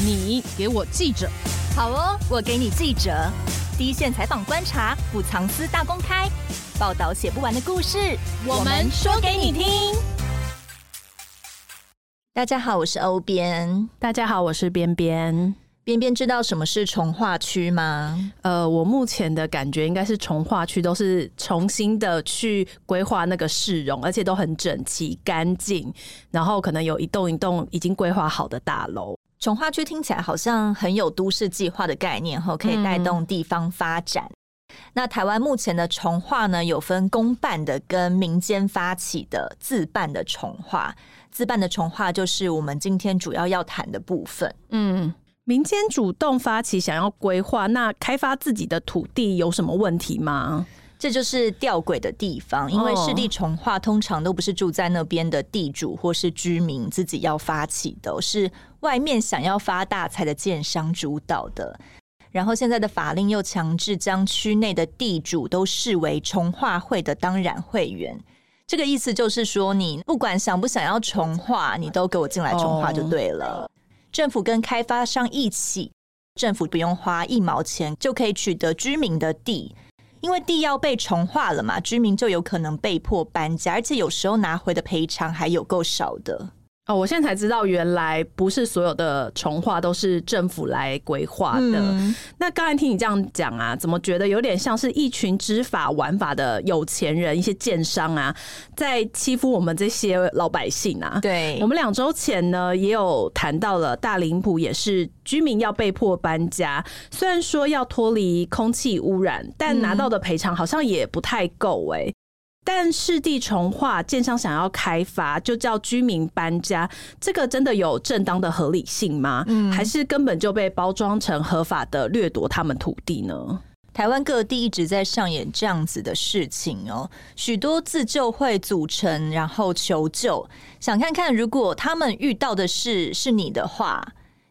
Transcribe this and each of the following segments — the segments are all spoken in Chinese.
你给我记者，好哦，我给你记者，第一线采访观察，不藏私大公开，报道写不完的故事，我们说给你听。大家好，我是欧编。大家好，我是边边。边边知道什么是重化区吗？呃，我目前的感觉应该是重化区都是重新的去规划那个市容，而且都很整齐干净，然后可能有一栋一栋已经规划好的大楼。重化区听起来好像很有都市计划的概念，后可以带动地方发展。嗯、那台湾目前的重化呢，有分公办的跟民间发起的自办的重化。自办的重化就是我们今天主要要谈的部分。嗯。民间主动发起想要规划，那开发自己的土地有什么问题吗？这就是吊诡的地方，因为市地重化通常都不是住在那边的地主或是居民自己要发起的，是外面想要发大财的建商主导的。然后现在的法令又强制将区内的地主都视为重化会的当然会员，这个意思就是说，你不管想不想要重化，你都给我进来重化就对了。Oh. 政府跟开发商一起，政府不用花一毛钱就可以取得居民的地，因为地要被重划了嘛，居民就有可能被迫搬家，而且有时候拿回的赔偿还有够少的。哦，我现在才知道，原来不是所有的重化都是政府来规划的。嗯、那刚才听你这样讲啊，怎么觉得有点像是一群知法玩法的有钱人、一些建商啊，在欺负我们这些老百姓啊？对，我们两周前呢也有谈到了大林埔，也是居民要被迫搬家，虽然说要脱离空气污染，但拿到的赔偿好像也不太够哎、欸。但市地重化，建商想要开发，就叫居民搬家，这个真的有正当的合理性吗？嗯，还是根本就被包装成合法的掠夺他们土地呢？台湾各地一直在上演这样子的事情哦，许多自救会组成，然后求救，想看看如果他们遇到的事是你的话。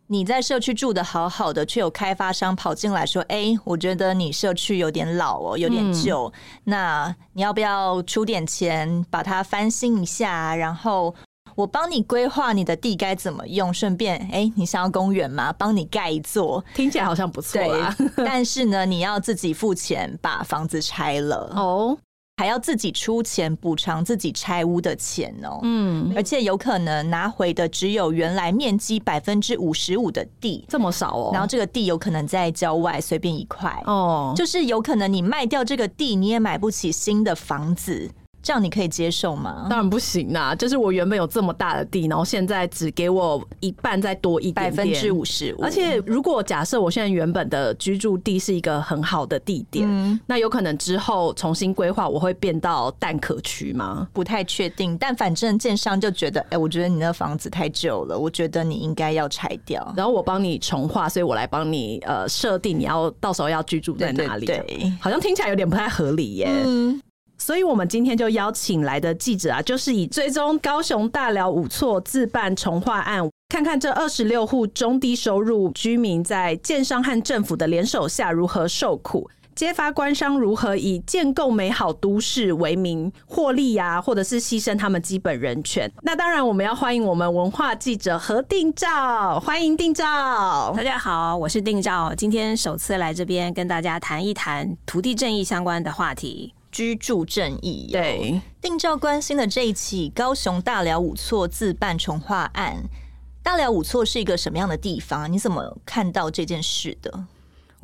你在社区住的好好的，却有开发商跑进来说：“哎，我觉得你社区有点老哦，有点旧，嗯、那你要不要出点钱把它翻新一下？然后我帮你规划你的地该怎么用，顺便哎，你想要公园吗？帮你盖一座，听起来好像不错啊。但是呢，你要自己付钱把房子拆了哦。”还要自己出钱补偿自己拆屋的钱哦，嗯，而且有可能拿回的只有原来面积百分之五十五的地，这么少哦。然后这个地有可能在郊外随便一块哦，就是有可能你卖掉这个地，你也买不起新的房子。这样你可以接受吗？当然不行啦！就是我原本有这么大的地，然后现在只给我一半，再多一点百分之五十五。而且如果假设我现在原本的居住地是一个很好的地点，嗯、那有可能之后重新规划，我会变到蛋壳区吗？不太确定。但反正建商就觉得，哎、欸，我觉得你那房子太旧了，我觉得你应该要拆掉。然后我帮你重画，所以我来帮你呃设定你要到时候要居住在哪里。对，好像听起来有点不太合理耶。嗯所以，我们今天就邀请来的记者啊，就是以追踪高雄大寮五厝自办重划案，看看这二十六户中低收入居民在建商和政府的联手下如何受苦，揭发官商如何以建构美好都市为名获利呀、或者是牺牲他们基本人权。那当然，我们要欢迎我们文化记者何定照，欢迎定照。大家好，我是定照，今天首次来这边跟大家谈一谈土地正义相关的话题。居住正义，对，定照关心的这一起高雄大寮五错自办重化案，大寮五错是一个什么样的地方？你怎么看到这件事的？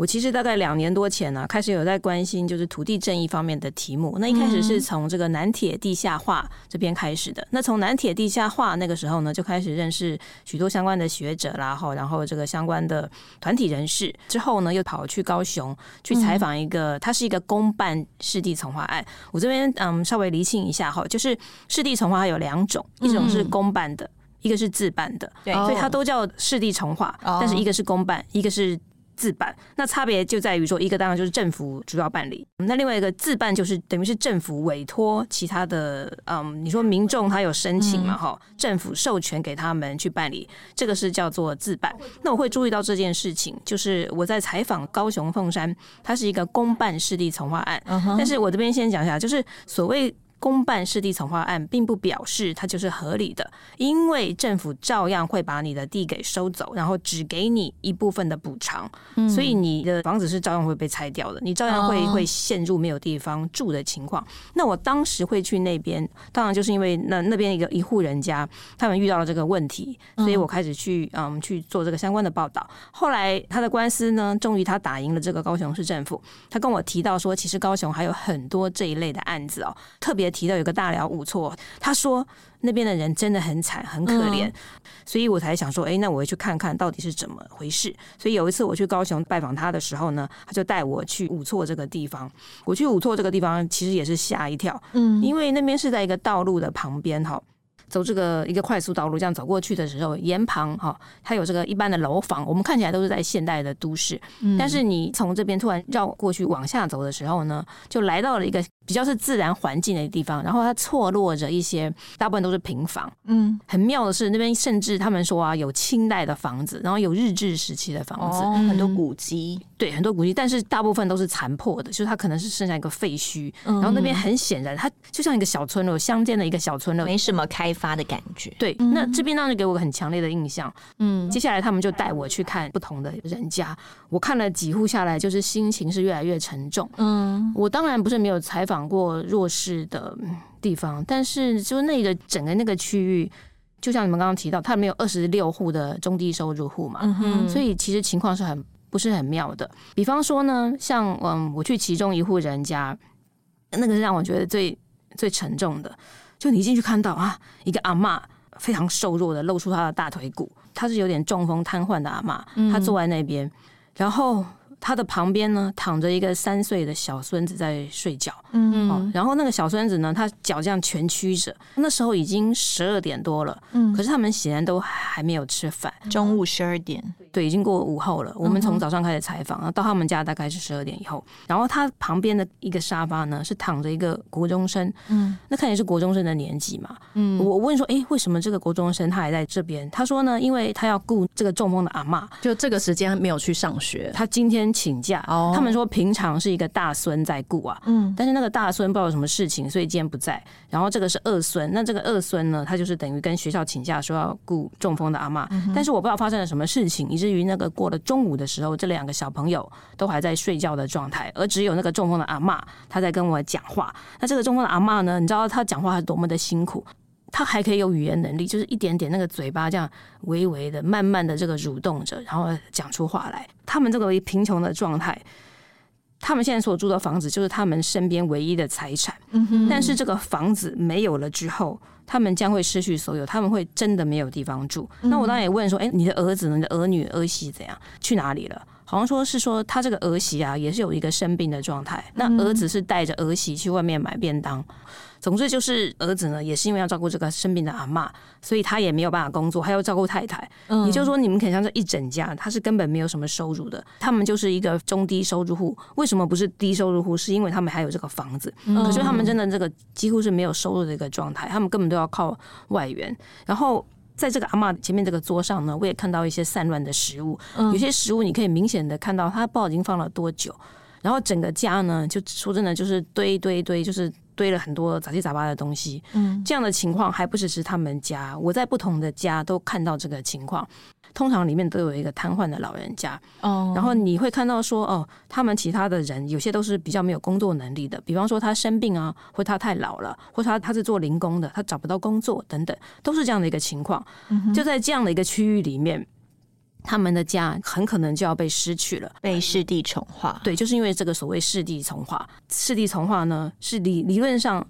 我其实大概两年多前呢、啊，开始有在关心就是土地正义方面的题目。那一开始是从这个南铁地下化这边开始的。那从南铁地下化那个时候呢，就开始认识许多相关的学者啦，后然后这个相关的团体人士。之后呢，又跑去高雄去采访一个，它是一个公办市地重划案。我这边嗯稍微厘清一下哈，就是市地重划有两种，一种是公办的，一个是自办的。对，所以它都叫市地重划，但是一个是公办，一个是。自办，那差别就在于说，一个当然就是政府主要办理，那另外一个自办就是等于是政府委托其他的，嗯，你说民众他有申请嘛，哈，政府授权给他们去办理，这个是叫做自办。那我会注意到这件事情，就是我在采访高雄凤山，它是一个公办市地从化案，但是我这边先讲一下，就是所谓。公办市地重划案，并不表示它就是合理的，因为政府照样会把你的地给收走，然后只给你一部分的补偿，嗯、所以你的房子是照样会被拆掉的，你照样会会陷入没有地方住的情况。那我当时会去那边，当然就是因为那那边一个一户人家他们遇到了这个问题，所以我开始去嗯去做这个相关的报道。后来他的官司呢，终于他打赢了这个高雄市政府，他跟我提到说，其实高雄还有很多这一类的案子哦，特别。提到有个大寮五错，他说那边的人真的很惨很可怜，嗯、所以我才想说，哎，那我要去看看到底是怎么回事。所以有一次我去高雄拜访他的时候呢，他就带我去五错这个地方。我去五错这个地方，其实也是吓一跳，嗯，因为那边是在一个道路的旁边哈。走这个一个快速道路，这样走过去的时候，沿旁哈，它有这个一般的楼房，我们看起来都是在现代的都市。嗯、但是你从这边突然绕过去往下走的时候呢，就来到了一个比较是自然环境的地方，然后它错落着一些，大部分都是平房。嗯，很妙的是那边甚至他们说啊，有清代的房子，然后有日治时期的房子，哦、很多古迹，对，很多古迹，但是大部分都是残破的，就是它可能是剩下一个废墟。嗯、然后那边很显然，它就像一个小村落，乡间的一个小村落，没什么开发。的感觉，对，那这边当时给我很强烈的印象。嗯，接下来他们就带我去看不同的人家，我看了几户下来，就是心情是越来越沉重。嗯，我当然不是没有采访过弱势的地方，但是就那个整个那个区域，就像你们刚刚提到，他没有二十六户的中低收入户嘛，嗯哼，所以其实情况是很不是很妙的。比方说呢，像嗯，我去其中一户人家，那个是让我觉得最最沉重的。就你进去看到啊，一个阿妈非常瘦弱的露出她的大腿骨，她是有点中风瘫痪的阿妈，她坐在那边，然后。他的旁边呢，躺着一个三岁的小孙子在睡觉。嗯，哦，然后那个小孙子呢，他脚这样蜷曲着。那时候已经十二点多了，嗯，可是他们显然都还没有吃饭。中午十二点，对，已经过午后了。我们从早上开始采访，然后到他们家大概是十二点以后。然后他旁边的一个沙发呢，是躺着一个国中生。嗯，那看起来是国中生的年纪嘛。嗯，我问说，哎，为什么这个国中生他还在这边？他说呢，因为他要顾这个中风的阿嬷，就这个时间没有去上学。他今天。请假，他们说平常是一个大孙在顾啊，嗯，但是那个大孙不知道有什么事情，所以今天不在。然后这个是二孙，那这个二孙呢，他就是等于跟学校请假说要顾中风的阿嬷，但是我不知道发生了什么事情，以至于那个过了中午的时候，这两个小朋友都还在睡觉的状态，而只有那个中风的阿妈他在跟我讲话。那这个中风的阿妈呢，你知道他讲话是多么的辛苦。他还可以有语言能力，就是一点点那个嘴巴这样微微的、慢慢的这个蠕动着，然后讲出话来。他们这个贫穷的状态，他们现在所住的房子就是他们身边唯一的财产。嗯哼。但是这个房子没有了之后，他们将会失去所有，他们会真的没有地方住。那我当然也问说，哎，你的儿子呢？你的儿女、儿媳怎样？去哪里了？好像说是说他这个儿媳啊，也是有一个生病的状态。那儿子是带着儿媳去外面买便当。总之就是儿子呢，也是因为要照顾这个生病的阿嬷，所以他也没有办法工作，还要照顾太太。嗯，也就是说，你们可以像这一整家，他是根本没有什么收入的。他们就是一个中低收入户。为什么不是低收入户？是因为他们还有这个房子。可是他们真的这个几乎是没有收入的一个状态，他们根本都要靠外援。然后在这个阿嬷前面这个桌上呢，我也看到一些散乱的食物，有些食物你可以明显的看到它不知道已经放了多久。然后整个家呢，就说真的，就是堆堆堆，就是。堆了很多杂七杂八的东西，嗯，这样的情况还不只是他们家，我在不同的家都看到这个情况。通常里面都有一个瘫痪的老人家，哦，然后你会看到说，哦，他们其他的人有些都是比较没有工作能力的，比方说他生病啊，或他太老了，或他他是做零工的，他找不到工作等等，都是这样的一个情况。就在这样的一个区域里面。他们的家很可能就要被失去了，被世地重化。对，就是因为这个所谓世地重化，世地重化呢是理理论上。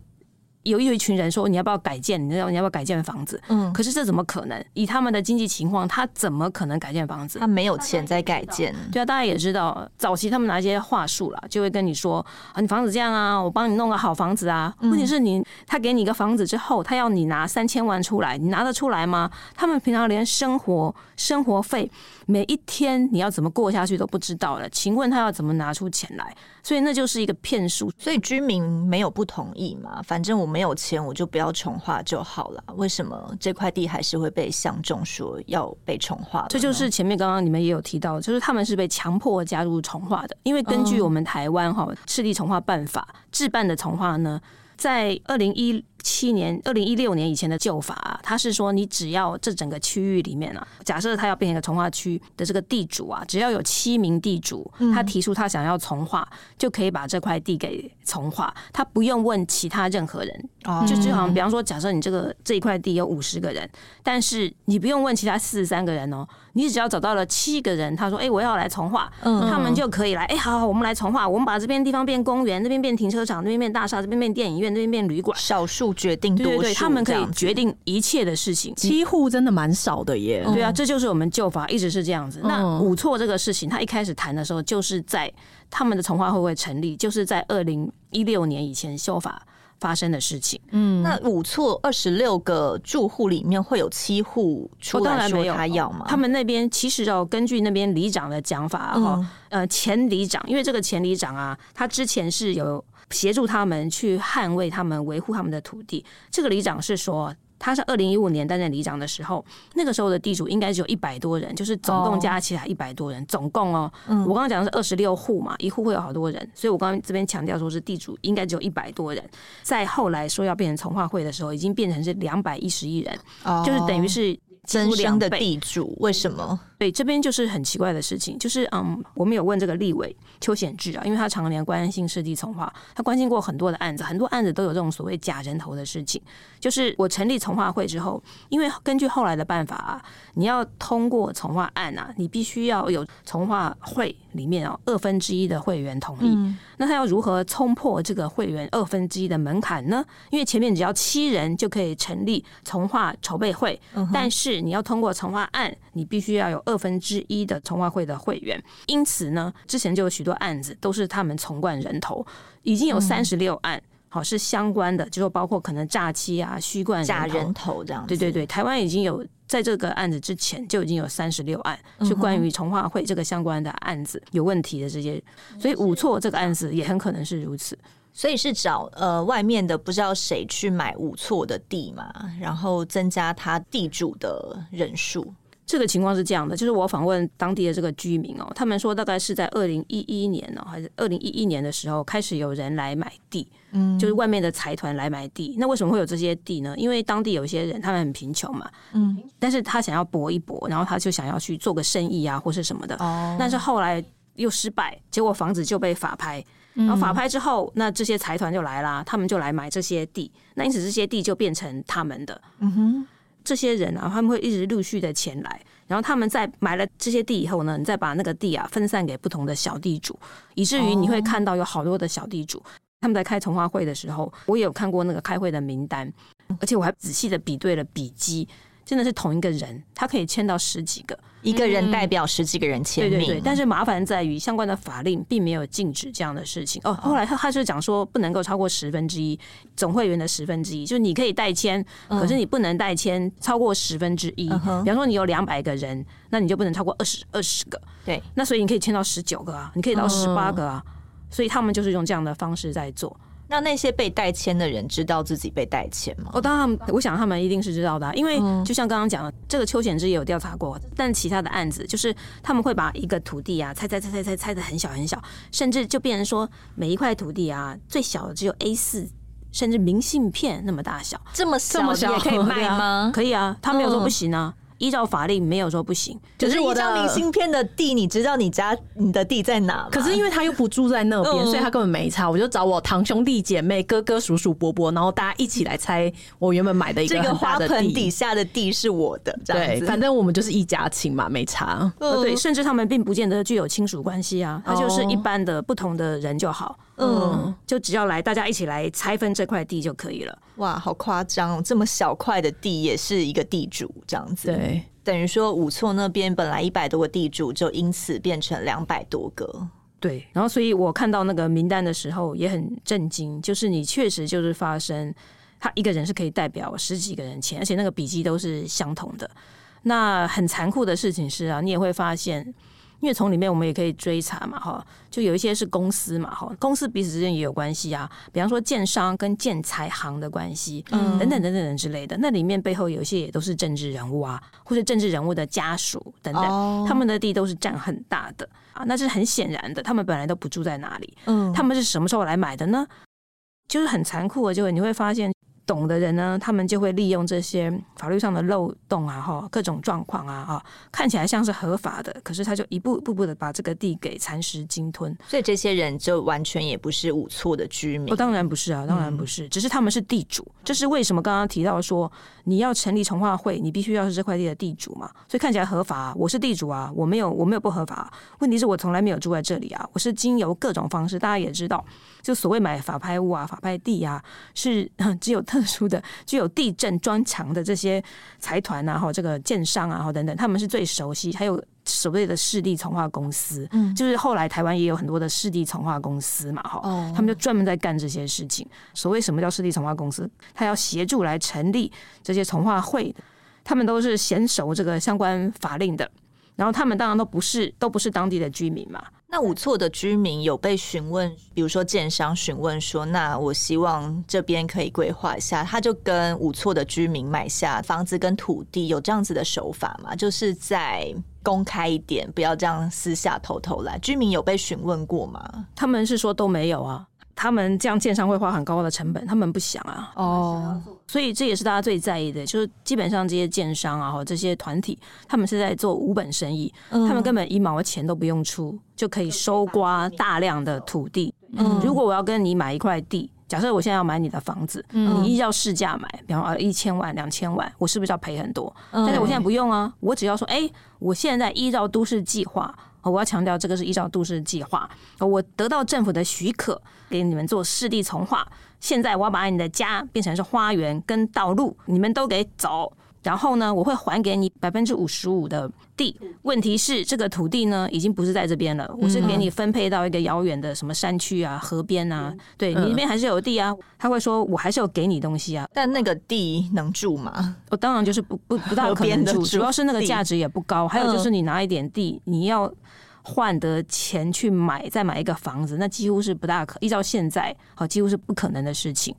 有有一群人说，你要不要改建？你要你要不要改建房子？嗯，可是这怎么可能？以他们的经济情况，他怎么可能改建房子？他没有钱在改建。对啊，大家也知道，早期他们拿一些话术啦，就会跟你说啊，你房子这样啊，我帮你弄个好房子啊。问题是你他给你一个房子之后，他要你拿三千万出来，你拿得出来吗？他们平常连生活生活费每一天你要怎么过下去都不知道了，请问他要怎么拿出钱来？所以那就是一个骗术。所以居民没有不同意嘛？反正我没有钱，我就不要重划就好了。为什么这块地还是会被相中说要被重划？这就是前面刚刚你们也有提到，就是他们是被强迫加入重划的。因为根据我们台湾哈赤地重划办法，制办的重划呢。在二零一七年、二零一六年以前的旧法啊，他是说你只要这整个区域里面啊，假设他要变成一个从化区的这个地主啊，只要有七名地主，他提出他想要从化，就可以把这块地给从化，他不用问其他任何人。就就好像比方说，假设你这个这一块地有五十个人，但是你不用问其他四十三个人哦，你只要找到了七个人，他说：“哎，我要来从化。嗯。”他们就可以来。哎，好好，我们来从化，我们把这边地方变公园，那边变停车场，那边变大厦，这边变电影院，那边变旅馆，少数。决定多数，对对，他们可以决定一切的事情，七户真的蛮少的耶。对啊，这就是我们旧法一直是这样子。那五错这个事情，他一开始谈的时候，就是在他们的从化会不会成立，就是在二零一六年以前修法发生的事情。嗯，那五错二十六个住户里面会有七户出来说他要吗？他们那边其实哦，根据那边里长的讲法哈，呃，前里长，因为这个前里长啊，他之前是有。协助他们去捍卫他们、维护他们的土地。这个里长是说，他是二零一五年担任里长的时候，那个时候的地主应该只有一百多人，就是总共加起来一百多人，总共哦。我刚刚讲的是二十六户嘛，一户会有好多人，所以我刚刚这边强调说是地主应该只有一百多人。在后来说要变成从化会的时候，已经变成是两百一十一人，就是等于是。增生的地主为什么？对，这边就是很奇怪的事情，就是嗯，我们有问这个立委邱显志啊，因为他常年关心湿地从化，他关心过很多的案子，很多案子都有这种所谓假人头的事情。就是我成立从化会之后，因为根据后来的办法啊，你要通过从化案啊，你必须要有从化会里面哦二分之一的会员同意。嗯、那他要如何冲破这个会员二分之一的门槛呢？因为前面只要七人就可以成立从化筹备会，嗯、但是你要通过从化案，你必须要有二分之一的从化会的会员。因此呢，之前就有许多案子都是他们从灌人头，已经有三十六案，好、嗯、是相关的，就是包括可能诈欺啊、虚冠假人头这样。对对对，台湾已经有在这个案子之前就已经有三十六案是关于从化会这个相关的案子有问题的这些，所以五错这个案子也很可能是如此。所以是找呃外面的不知道谁去买五错的地嘛，然后增加他地主的人数。这个情况是这样的，就是我访问当地的这个居民哦，他们说大概是在二零一一年哦，还是二零一一年的时候开始有人来买地，嗯，就是外面的财团来买地。那为什么会有这些地呢？因为当地有些人他们很贫穷嘛，嗯，但是他想要搏一搏，然后他就想要去做个生意啊，或是什么的。哦，但是后来又失败，结果房子就被法拍。然后法拍之后，那这些财团就来啦，他们就来买这些地，那因此这些地就变成他们的。嗯哼，这些人啊，他们会一直陆续的前来，然后他们在买了这些地以后呢，你再把那个地啊分散给不同的小地主，以至于你会看到有好多的小地主，他们在开从化会的时候，我也有看过那个开会的名单，而且我还仔细的比对了笔迹。真的是同一个人，他可以签到十几个，一个人代表十几个人签名。对对对，但是麻烦在于相关的法令并没有禁止这样的事情。哦，后来他他是讲说不能够超过十分之一总会员的十分之一，就是你可以代签，可是你不能代签超过十分之一。比方说你有两百个人，那你就不能超过二十二十个。对，那所以你可以签到十九个啊，你可以到十八个啊，所以他们就是用这样的方式在做。那那些被代签的人知道自己被代签吗？哦，当然，我想他们一定是知道的，因为就像刚刚讲的，这个邱显之也有调查过，但其他的案子就是他们会把一个土地啊拆拆拆拆拆拆的很小很小，甚至就变成说每一块土地啊最小的只有 A 四，甚至明信片那么大小，这么小也可以卖吗？可以啊，他没有说不行啊。依照法令没有说不行，可是一张明信片的地，你知道你家你的地在哪吗？可是因为他又不住在那边，所以他根本没差。我就找我堂兄弟姐妹、哥哥叔叔伯伯，然后大家一起来猜我原本买的一个的，这个花盆底下的地是我的。对，反正我们就是一家亲嘛，没差。对，甚至他们并不见得具有亲属关系啊，他就是一般的不同的人就好。嗯，就只要来，大家一起来拆分这块地就可以了。哇，好夸张哦！这么小块的地也是一个地主这样子。对，等于说五错那边本来一百多个地主，就因此变成两百多个。对，然后所以我看到那个名单的时候也很震惊，就是你确实就是发生，他一个人是可以代表十几个人签，而且那个笔记都是相同的。那很残酷的事情是啊，你也会发现。因为从里面我们也可以追查嘛，哈，就有一些是公司嘛，哈，公司彼此之间也有关系啊，比方说建商跟建材行的关系，嗯，等等等等等之类的，那里面背后有一些也都是政治人物啊，或者政治人物的家属等等，他们的地都是占很大的啊，那是很显然的，他们本来都不住在哪里，嗯，他们是什么时候来买的呢？就是很残酷的，就你会发现。懂的人呢，他们就会利用这些法律上的漏洞啊，哈，各种状况啊，哈，看起来像是合法的，可是他就一步一步步的把这个地给蚕食鲸吞。所以这些人就完全也不是五错的居民。哦，当然不是啊，当然不是，嗯、只是他们是地主。这是为什么？刚刚提到说，你要成立重化会，你必须要是这块地的地主嘛。所以看起来合法啊，我是地主啊，我没有我没有不合法啊。问题是我从来没有住在这里啊，我是经由各种方式，大家也知道。就所谓买法拍屋啊、法拍地啊，是只有特殊的、具有地震专长的这些财团啊，哈，这个建商啊，哈等等，他们是最熟悉。还有所谓的市地从化公司，嗯，就是后来台湾也有很多的市地从化公司嘛，哈，他们就专门在干这些事情。所谓什么叫市地从化公司？他要协助来成立这些从化会，他们都是娴熟这个相关法令的。然后他们当然都不是都不是当地的居民嘛。那五厝的居民有被询问，比如说建商询问说，那我希望这边可以规划一下，他就跟五厝的居民买下房子跟土地，有这样子的手法吗？就是在公开一点，不要这样私下偷偷来。居民有被询问过吗？他们是说都没有啊。他们这样建商会花很高的成本，他们不想啊。哦，所以这也是大家最在意的，就是基本上这些建商啊，或这些团体，他们是在做无本生意，嗯、他们根本一毛钱都不用出，就可以收刮大量的土地。嗯，如果我要跟你买一块地，假设我现在要买你的房子，嗯、你依照市价买，比方说一千万、两千万，我是不是要赔很多？嗯、但是我现在不用啊，我只要说，哎、欸，我现在依照都市计划。我要强调，这个是依照都市计划，我得到政府的许可，给你们做湿地从化。现在我要把你的家变成是花园跟道路，你们都给走。然后呢，我会还给你百分之五十五的地。问题是，这个土地呢，已经不是在这边了，我是给你分配到一个遥远的什么山区啊、河边啊。对，你那边还是有地啊。他会说，我还是有给你东西啊。但那个地能住吗？我当然就是不不不大可能住，主要是那个价值也不高。还有就是你拿一点地，你要换得钱去买，再买一个房子，那几乎是不大可。依照现在，好，几乎是不可能的事情。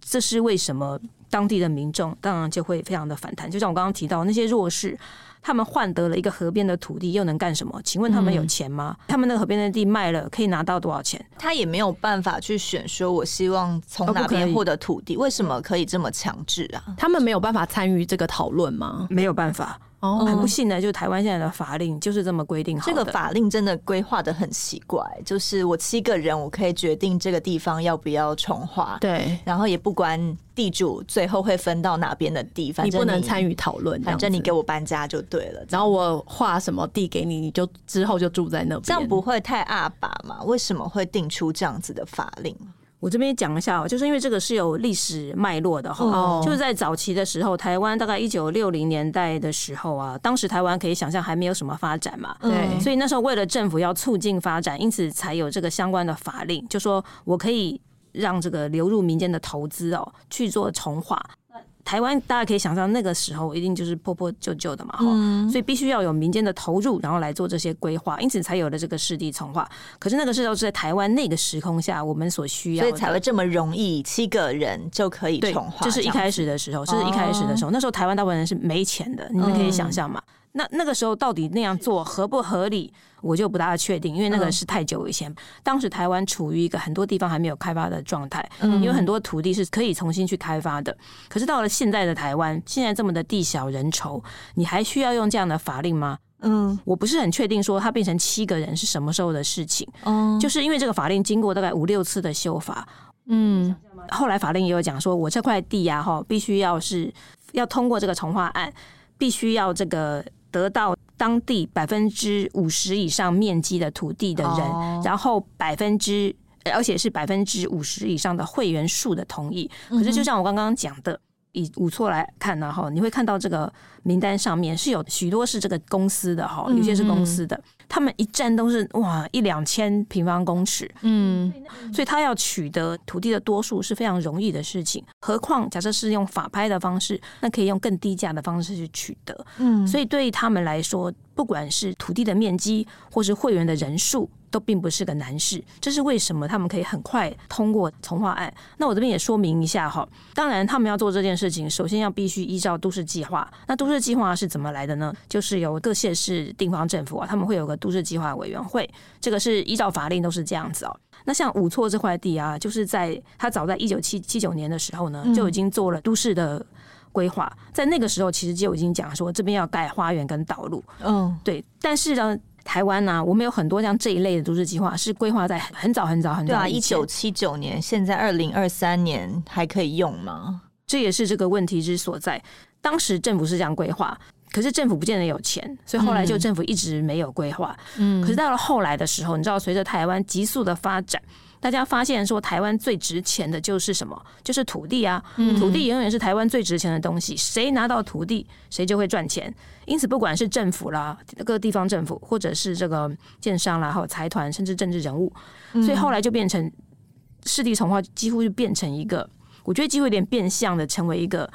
这是为什么？当地的民众当然就会非常的反弹，就像我刚刚提到那些弱势，他们换得了一个河边的土地，又能干什么？请问他们有钱吗？嗯、他们那个河边的地卖了可以拿到多少钱？他也没有办法去选，说我希望从哪边获得土地？为什么可以这么强制啊？他们没有办法参与这个讨论吗？没有办法。哦，很不幸的，就是台湾现在的法令就是这么规定。这个法令真的规划的很奇怪，就是我七个人，我可以决定这个地方要不要重划，对，然后也不管地主最后会分到哪边的地，反正你不能参与讨论，反正你给我搬家就对了。然后我划什么地给你，你就之后就住在那边，这样不会太阿爸嘛？为什么会定出这样子的法令？我这边讲一下哦，就是因为这个是有历史脉络的哈，就是在早期的时候，台湾大概一九六零年代的时候啊，当时台湾可以想象还没有什么发展嘛，对，所以那时候为了政府要促进发展，因此才有这个相关的法令，就说我可以让这个流入民间的投资哦去做重划。台湾大家可以想象，那个时候一定就是破破旧旧的嘛，哈、嗯，所以必须要有民间的投入，然后来做这些规划，因此才有了这个湿地重化。可是那个时候是在台湾那个时空下，我们所需要，所以才会这么容易，七个人就可以重划。这是一开始的时候，这是一开始的时候，那时候台湾大部分人是没钱的，你们可以想象嘛。那那个时候到底那样做合不合理，我就不大确定，因为那个是太久以前。当时台湾处于一个很多地方还没有开发的状态，因为很多土地是可以重新去开发的。可是到了现在的台湾，现在这么的地小人稠，你还需要用这样的法令吗？嗯，我不是很确定说它变成七个人是什么时候的事情。嗯，就是因为这个法令经过大概五六次的修法，嗯，后来法令也有讲说，我这块地呀，哈，必须要是要通过这个重化案，必须要这个。得到当地百分之五十以上面积的土地的人，oh. 然后百分之，而且是百分之五十以上的会员数的同意。可是，就像我刚刚讲的。以五错来看呢，哈，你会看到这个名单上面是有许多是这个公司的哈，有些是公司的，他们一站都是哇一两千平方公尺，嗯，所以他要取得土地的多数是非常容易的事情，何况假设是用法拍的方式，那可以用更低价的方式去取得，嗯，所以对于他们来说，不管是土地的面积或是会员的人数，都并不是个难事。这是为什么他们可以很快通过从化案？那我这边也说明一下哈。当然，他们要做这件事情，首先要必须依照都市计划。那都市计划是怎么来的呢？就是由各县市地方政府啊，他们会有个都市计划委员会，这个是依照法令都是这样子哦。那像五错这块地啊，就是在他早在一九七七九年的时候呢，就已经做了都市的规划，在那个时候其实就已经讲说这边要盖花园跟道路。嗯，对。但是呢，台湾呐、啊，我们有很多像这一类的都市计划是规划在很早很早很早。对啊，一九七九年，现在二零二三年还可以用吗？这也是这个问题之所在。当时政府是这样规划。可是政府不见得有钱，所以后来就政府一直没有规划。嗯，可是到了后来的时候，你知道，随着台湾急速的发展，大家发现说，台湾最值钱的就是什么？就是土地啊！土地永远是台湾最值钱的东西，谁拿到土地，谁就会赚钱。因此，不管是政府啦，各个地方政府，或者是这个建商啦，还有财团，甚至政治人物，所以后来就变成市地重化，几乎就变成一个，我觉得几乎有点变相的成为一个。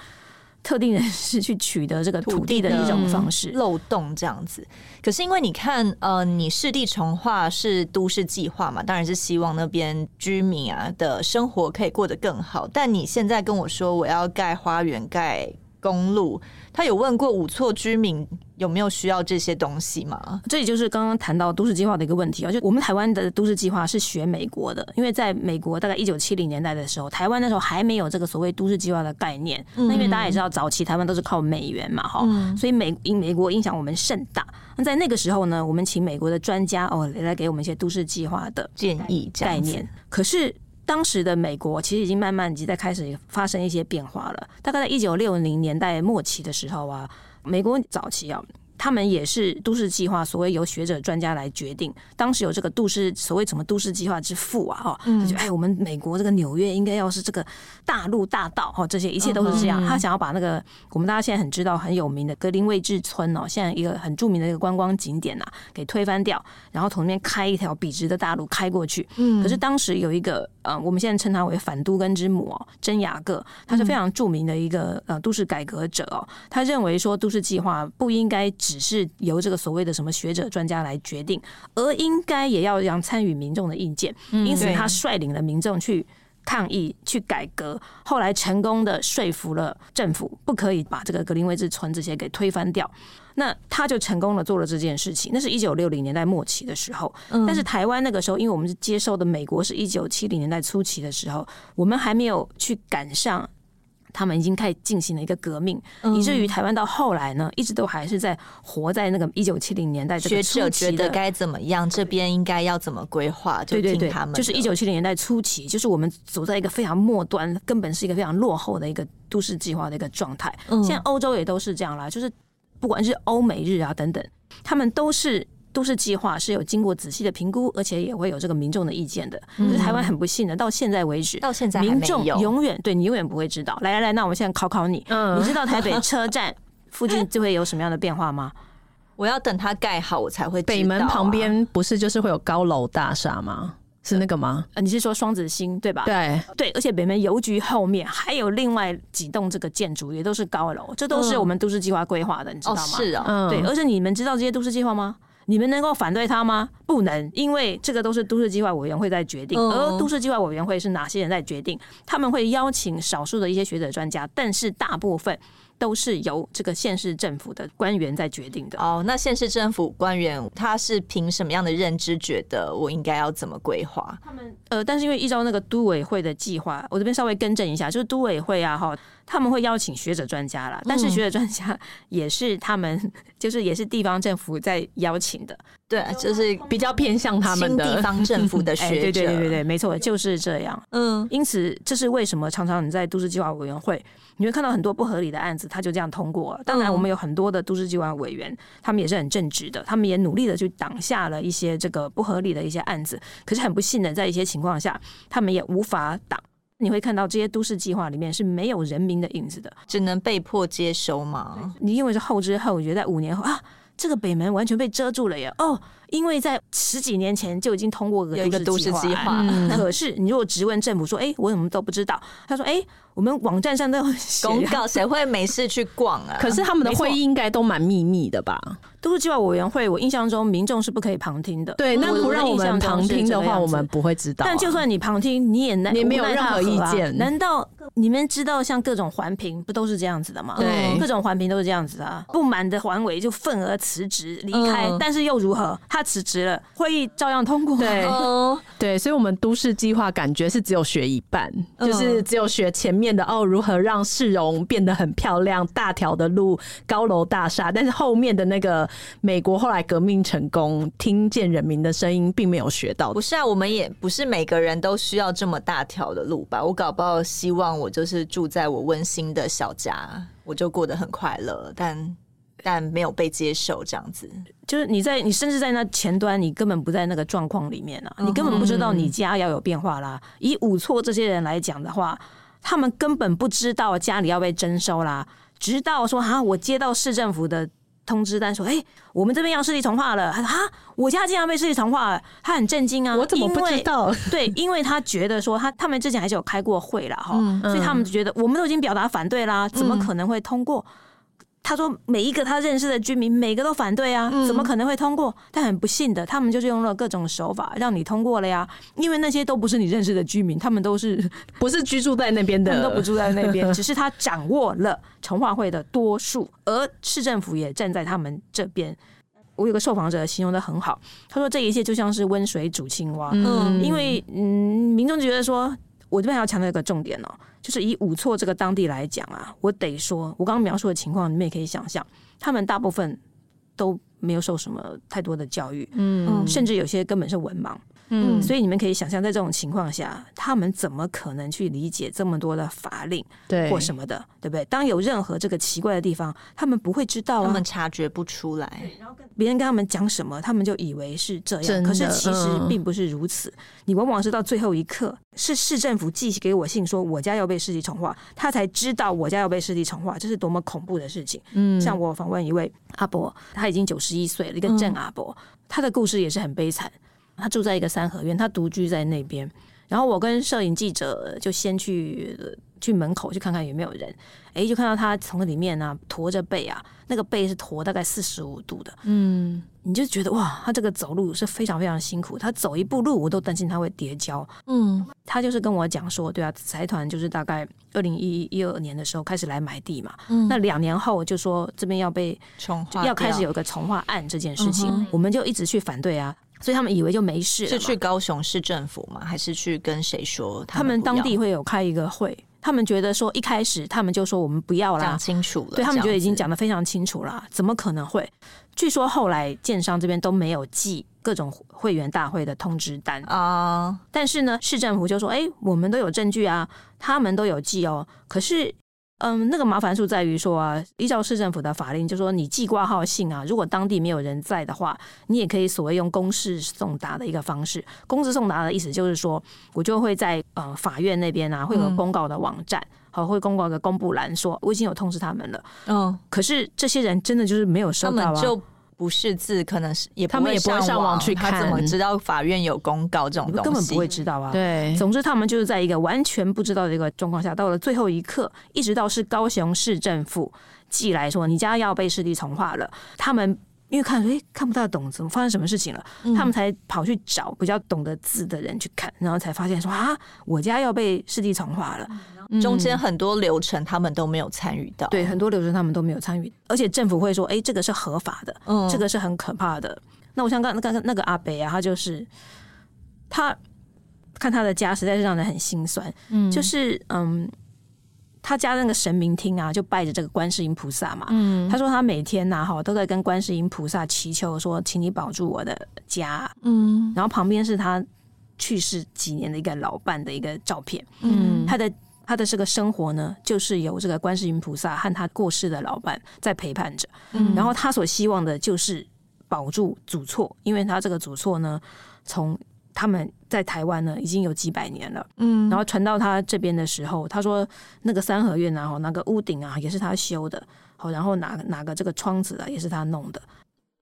特定人士去取得这个土地的一种方式，漏洞这样子。可是因为你看，呃，你湿地重化是都市计划嘛，当然是希望那边居民啊的生活可以过得更好。但你现在跟我说我要盖花园、盖公路。他有问过五错居民有没有需要这些东西吗？这也就是刚刚谈到都市计划的一个问题啊，就我们台湾的都市计划是学美国的，因为在美国大概一九七零年代的时候，台湾那时候还没有这个所谓都市计划的概念。那因为大家也知道，早期台湾都是靠美元嘛，哈，所以美因美国影响我们甚大。那在那个时候呢，我们请美国的专家哦来给我们一些都市计划的建议概念。可是。当时的美国其实已经慢慢已经在开始发生一些变化了。大概在一九六零年代末期的时候啊，美国早期啊。他们也是都市计划，所谓由学者专家来决定。当时有这个都市所谓什么都市计划之父啊，哈，他就哎，我们美国这个纽约应该要是这个大陆大道，哈，这些一切都是这样。他想要把那个我们大家现在很知道很有名的格林威治村哦，现在一个很著名的一个观光景点呐，给推翻掉，然后从那边开一条笔直的大路开过去。可是当时有一个呃，我们现在称他为反都根之母哦，真雅各，他是非常著名的一个呃都市改革者哦，他认为说都市计划不应该。只是由这个所谓的什么学者专家来决定，而应该也要让参与民众的意见。因此，他率领了民众去抗议、去改革，后来成功的说服了政府，不可以把这个格林威治村这些给推翻掉。那他就成功的做了这件事情。那是一九六零年代末期的时候，但是台湾那个时候，因为我们是接受的美国是一九七零年代初期的时候，我们还没有去赶上。他们已经开始进行了一个革命，以至于台湾到后来呢，一直都还是在活在那个一九七零年代这个初期的。学者觉得该怎么样，这边应该要怎么规划？就听他们。就是一九七零年代初期，就是我们走在一个非常末端，根本是一个非常落后的一个都市计划的一个状态。现在欧洲也都是这样啦，就是不管是欧美日啊等等，他们都是。都市计划是有经过仔细的评估，而且也会有这个民众的意见的。就是台湾很不幸的，到现在为止，到现在民众永远对你永远不会知道。来来来，那我们现在考考你，你知道台北车站 附近就会有什么样的变化吗？我要等它盖好，我才会知道。北门旁边不是就是会有高楼大厦吗？是那个吗？你是说双子星对吧？对对，而且北门邮局后面还有另外几栋这个建筑，也都是高楼，这都是我们都市计划规划的，你知道吗？是啊，对，而且你们知道这些都市计划吗？你们能够反对他吗？不能，因为这个都是都市计划委员会在决定，而都市计划委员会是哪些人在决定？他们会邀请少数的一些学者专家，但是大部分。都是由这个县市政府的官员在决定的。哦，那县市政府官员他是凭什么样的认知觉得我应该要怎么规划？他们呃，但是因为依照那个都委会的计划，我这边稍微更正一下，就是都委会啊，哈，他们会邀请学者专家啦，但是学者专家也是他们，就是也是地方政府在邀请的。对，就是比较偏向他们的 地方政府的学者。对对对对对，没错，就是这样。嗯，因此这是为什么常常你在都市计划委员会。你会看到很多不合理的案子，他就这样通过了。当然，我们有很多的都市计划委员，他们也是很正直的，他们也努力的去挡下了一些这个不合理的一些案子。可是很不幸的，在一些情况下，他们也无法挡。你会看到这些都市计划里面是没有人民的影子的，只能被迫接收嘛？你因为是后知后觉，在五年后啊。这个北门完全被遮住了耶！哦，因为在十几年前就已经通过有一个都市计划。可是你如果直问政府说：“哎，我怎么都不知道？”他说：“哎，我们网站上都有公告，谁会没事去逛啊？可是他们的会议应该都蛮秘密的吧？都市计划委员会，我印象中民众是不可以旁听的。对，那不让我们旁听的话，我们不会知道、啊。但就算你旁听，你也难，你没有任何意见。难道你们知道，像各种环评不都是这样子的吗？对，各种环评都是这样子的、啊。不满的环委就愤而辞职离开、嗯，但是又如何？他辞职了，会议照样通过。对，对，所以，我们都市计划感觉是只有学一半，就是只有学前面的哦，如何让市容变得很漂亮，大条的路，高楼大厦，但是后面的那个美国后。后来革命成功，听见人民的声音，并没有学到。不是啊，我们也不是每个人都需要这么大条的路吧？我搞不好希望我就是住在我温馨的小家，我就过得很快乐。但但没有被接受，这样子就是你在你甚至在那前端，你根本不在那个状况里面啊，你根本不知道你家要有变化啦。以五错这些人来讲的话，他们根本不知道家里要被征收啦，直到说啊，我接到市政府的。通知单说：“哎、欸，我们这边要市地重划了。”他说：“哈，我家竟然被市地重划了。”他很震惊啊！我怎么不知道？对，因为他觉得说他他们之前还是有开过会了哈、嗯，所以他们觉得我们都已经表达反对啦，怎么可能会通过？嗯他说：“每一个他认识的居民，每个都反对啊，怎么可能会通过？但很不幸的，他们就是用了各种手法让你通过了呀。因为那些都不是你认识的居民，他们都是 不是居住在那边的，他们都不住在那边，只是他掌握了重化会的多数，而市政府也站在他们这边。我有个受访者形容的很好，他说这一切就像是温水煮青蛙，嗯，因为嗯，民众觉得说。”我这边要强调一个重点哦，就是以五错这个当地来讲啊，我得说，我刚刚描述的情况，你们也可以想象，他们大部分都没有受什么太多的教育，嗯，甚至有些根本是文盲。嗯，所以你们可以想象，在这种情况下，他们怎么可能去理解这么多的法令，对或什么的，对不对？当有任何这个奇怪的地方，他们不会知道啊，他们察觉不出来。然后跟别人跟他们讲什么，他们就以为是这样，可是其实并不是如此。嗯。你往往是到最后一刻，是市政府寄给我信说我家要被市地重化，他才知道我家要被市地重化，这是多么恐怖的事情。嗯，像我访问一位阿伯，他已经九十一岁了，一个郑阿伯，嗯，他的故事也是很悲惨。他住在一个三合院，他独居在那边。然后我跟摄影记者就先去去门口去看看有没有人。哎，就看到他从里面呢驼着背啊，那个背是驼大概四十五度的。嗯，你就觉得哇，他这个走路是非常非常辛苦。他走一步路，我都担心他会跌跤。嗯，他就是跟我讲说，对啊，财团就是大概二零一一二年的时候开始来买地嘛。嗯，那两年后就说这边要被要开始有一个重化案这件事情，嗯，我们就一直去反对啊。所以他们以为就没事了。是去高雄市政府吗？还是去跟谁说他？他们当地会有开一个会，他们觉得说一开始他们就说我们不要啦，讲清楚了。对，他们觉得已经讲得非常清楚了，怎么可能会？据说后来建商这边都没有寄各种会员大会的通知单啊。但是呢，市政府就说：“哎，我们都有证据啊，他们都有寄哦。”可是。嗯，那个麻烦处在于说啊，依照市政府的法令，就说你寄挂号信啊，如果当地没有人在的话，你也可以所谓用公事送达的一个方式。公事送达的意思就是说，我就会在呃法院那边啊，会有公告的网站，好、嗯，会公告个公布栏，说我已经有通知他们了。嗯，可是这些人真的就是没有收到啊。不识字，可能是也他们也不会上网去看，他怎么知道法院有公告这种东西？根本不会知道啊。对，总之他们就是在一个完全不知道的一个状况下，到了最后一刻，一直到是高雄市政府寄来说你家要被市地重划了，他们因为看哎、欸、看不大懂，怎么发生什么事情了，嗯、他们才跑去找比较懂得字的人去看，然后才发现说啊，我家要被市地重划了。中间很多流程他们都没有参与到，对，很多流程他们都没有参与，而且政府会说，哎，这个是合法的，嗯，这个是很可怕的。那我像刚刚那个阿北啊，他就是他看他的家实在是让人很心酸，嗯，就是嗯，他家那个神明厅啊，就拜着这个观世音菩萨嘛，嗯，他说他每天呐哈都在跟观世音菩萨祈求说，请你保住我的家，嗯，然后旁边是他去世几年的一个老伴的一个照片，嗯，他的。他的这个生活呢，就是由这个观世音菩萨和他过世的老伴在陪伴着。嗯，然后他所希望的就是保住祖厝，因为他这个祖厝呢，从他们在台湾呢已经有几百年了。嗯，然后传到他这边的时候，他说那个三合院啊，那个屋顶啊也是他修的。好，然后哪哪个这个窗子啊也是他弄的。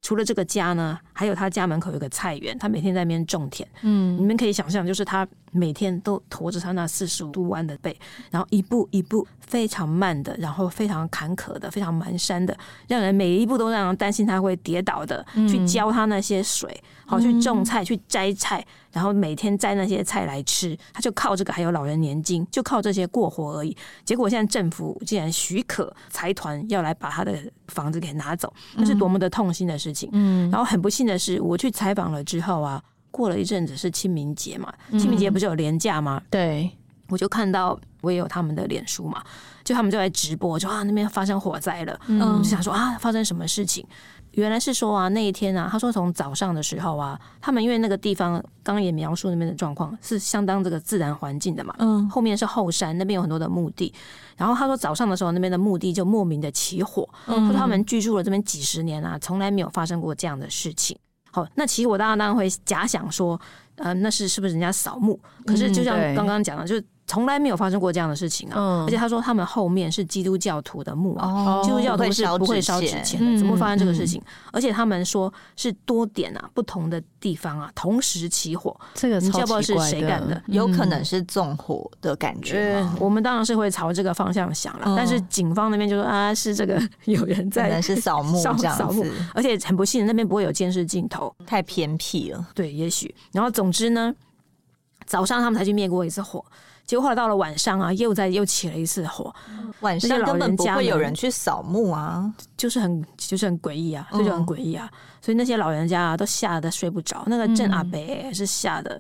除了这个家呢，还有他家门口有个菜园，他每天在那边种田。嗯，你们可以想象，就是他每天都驮着他那四十五度弯的背，然后一步一步非常慢的，然后非常坎坷的，非常蹒跚的，让人每一步都让人担心他会跌倒的，嗯、去浇他那些水，好去种菜，去摘菜，然后每天摘那些菜来吃。他就靠这个，还有老人年金，就靠这些过活而已。结果现在政府竟然许可财团要来把他的房子给拿走，那是多么的痛心的事情。嗯，然后很不幸的是，我去采访了之后啊，过了一阵子是清明节嘛，清明节不是有连假吗？对，我就看到我也有他们的脸书嘛，就他们就来直播，就啊那边发生火灾了，嗯，就想说啊发生什么事情。原来是说啊，那一天啊，他说从早上的时候啊，他们因为那个地方刚刚也描述那边的状况是相当这个自然环境的嘛，嗯，后面是后山，那边有很多的墓地，然后他说早上的时候那边的墓地就莫名的起火，嗯，说他们居住了这边几十年啊，从来没有发生过这样的事情。好，那其实我当然当然会假想说，呃，那是是不是人家扫墓？可是就像刚刚讲的，就。从来没有发生过这样的事情啊！嗯、而且他说他们后面是基督教徒的墓啊，哦、基督教徒是不会烧纸钱的，怎么会发生这个事情？而且他们说是多点啊，不同的地方啊，同时起火，这个你知道不知道是谁干的？嗯、有可能是纵火的感觉、嗯。我们当然是会朝这个方向想了，嗯、但是警方那边就说啊，是这个有人在，可能是扫墓 这样子，而且很不幸，那边不会有监视镜头，太偏僻了。对，也许。然后总之呢，早上他们才去灭过一次火。结果后来到了晚上啊，又在又起了一次火。晚上根本不会有人去扫墓啊，就是很就是很诡异啊，这就很诡异啊。所以那些老人家啊，都吓得睡不着。那个郑阿伯是吓得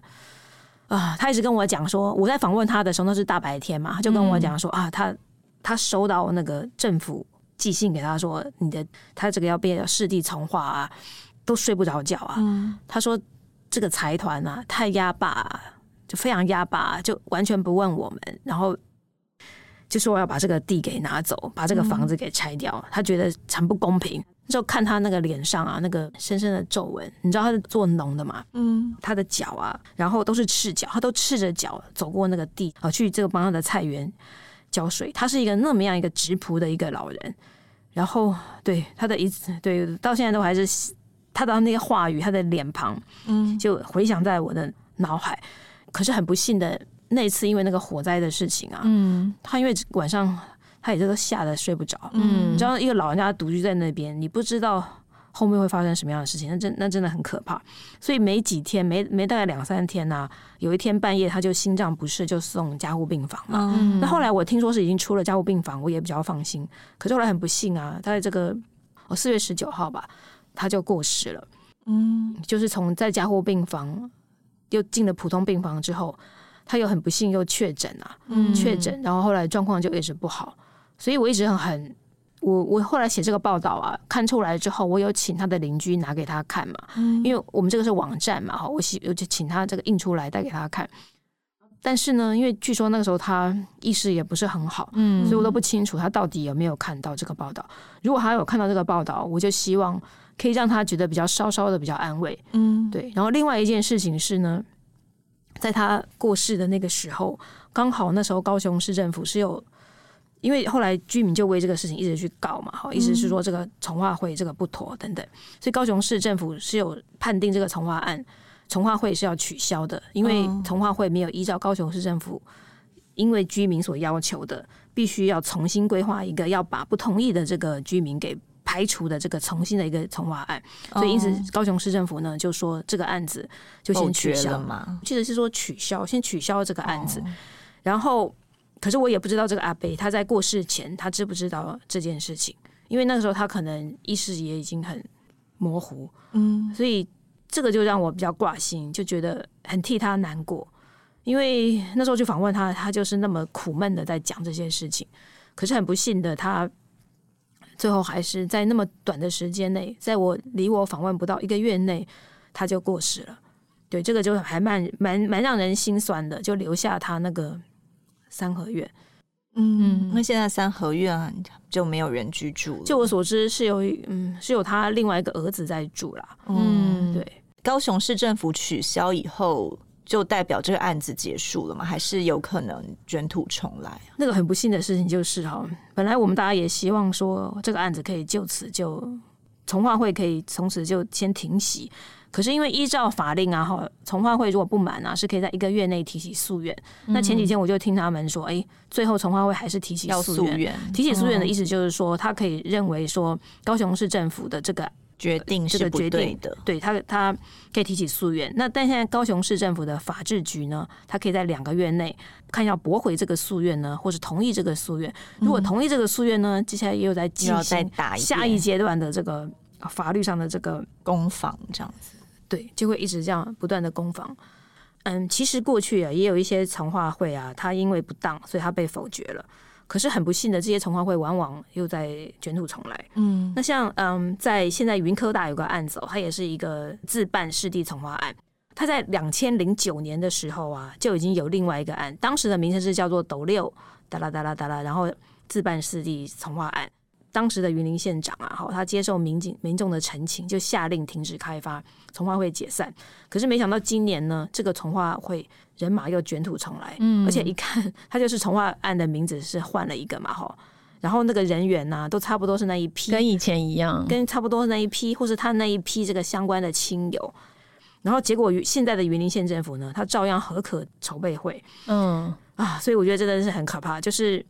啊，他一直跟我讲说，我在访问他的时候那是大白天嘛，他就跟我讲说啊，他他收到那个政府寄信给他说，你的他这个要被市地从化啊，都睡不着觉啊。他说这个财团啊，太压霸。就非常压巴，就完全不问我们，然后就说我要把这个地给拿走，把这个房子给拆掉。嗯、他觉得很不公平。就看他那个脸上啊，那个深深的皱纹。你知道他是做农的嘛？嗯，他的脚啊，然后都是赤脚，他都赤着脚走过那个地啊，去这个帮他的菜园浇水。他是一个那么样一个直朴的一个老人。然后对他的一对到现在都还是他的那个话语，他的脸庞，嗯，就回响在我的脑海。可是很不幸的那次，因为那个火灾的事情啊，嗯，他因为晚上他也是都吓得睡不着，嗯，你知道一个老人家独居在那边，你不知道后面会发生什么样的事情，那真那真的很可怕。所以没几天，没没大概两三天呐、啊，有一天半夜他就心脏不适，就送加护病房嘛。嗯，那后来我听说是已经出了加护病房，我也比较放心。可是后来很不幸啊，他在这个哦四月十九号吧，他就过世了。嗯，就是从在加护病房。又进了普通病房之后，他又很不幸又确诊啊，嗯、确诊，然后后来状况就一直不好，所以我一直很很，我我后来写这个报道啊，看出来之后，我有请他的邻居拿给他看嘛，嗯、因为我们这个是网站嘛，哈，我写我就请他这个印出来带给他看，但是呢，因为据说那个时候他意识也不是很好，嗯，所以我都不清楚他到底有没有看到这个报道。如果他有看到这个报道，我就希望。可以让他觉得比较稍稍的比较安慰，嗯，对。然后另外一件事情是呢，在他过世的那个时候，刚好那时候高雄市政府是有，因为后来居民就为这个事情一直去告嘛，哈，意思是说这个从化会这个不妥等等，所以高雄市政府是有判定这个从化案，从化会是要取消的，因为从化会没有依照高雄市政府因为居民所要求的，必须要重新规划一个要把不同意的这个居民给。排除的这个重新的一个重划案，所以因此高雄市政府呢就说这个案子就先取消嘛，记得是说取消，先取消这个案子。然后，可是我也不知道这个阿贝他在过世前他知不知道这件事情，因为那个时候他可能意识也已经很模糊，嗯，所以这个就让我比较挂心，就觉得很替他难过，因为那时候去访问他，他就是那么苦闷的在讲这些事情，可是很不幸的他。最后还是在那么短的时间内，在我离我访问不到一个月内，他就过世了。对，这个就还蛮蛮蛮让人心酸的，就留下他那个三合院。嗯，那现在三合院就没有人居住了。就我所知，是有嗯是有他另外一个儿子在住啦。嗯，对。高雄市政府取消以后。就代表这个案子结束了吗？还是有可能卷土重来？那个很不幸的事情就是哈，本来我们大家也希望说这个案子可以就此就从化会可以从此就先停息。可是因为依照法令啊，哈，从化会如果不满啊，是可以在一个月内提起诉愿。嗯、那前几天我就听他们说，哎、欸，最后从化会还是提起诉愿。提起诉愿的意思就是说，他可以认为说高雄市政府的这个决定是不对的，对他他可以提起诉愿。那但现在高雄市政府的法制局呢，他可以在两个月内看要驳回这个诉愿呢，或是同意这个诉愿。如果同意这个诉愿呢，接下来又在进行下一阶段的这个法律上的这个攻防，这样子。对，就会一直这样不断的攻防。嗯，其实过去啊，也有一些重划会啊，他因为不当，所以他被否决了。可是很不幸的，这些从化会往往又在卷土重来。嗯，那像嗯，在现在云科大有个案子，它也是一个自办湿地从化案。它在两千零九年的时候啊，就已经有另外一个案，当时的名称是叫做斗六哒啦哒啦哒啦，然后自办湿地从化案。当时的云林县长啊，好，他接受民警民众的陈情，就下令停止开发，从化会解散。可是没想到今年呢，这个从化会人马又卷土重来，嗯，而且一看他就是从化案的名字是换了一个嘛，哈，然后那个人员呢、啊，都差不多是那一批，跟以前一样，跟差不多是那一批，或是他那一批这个相关的亲友。然后结果现在的云林县政府呢，他照样何可筹备会，嗯啊，所以我觉得真的是很可怕，就是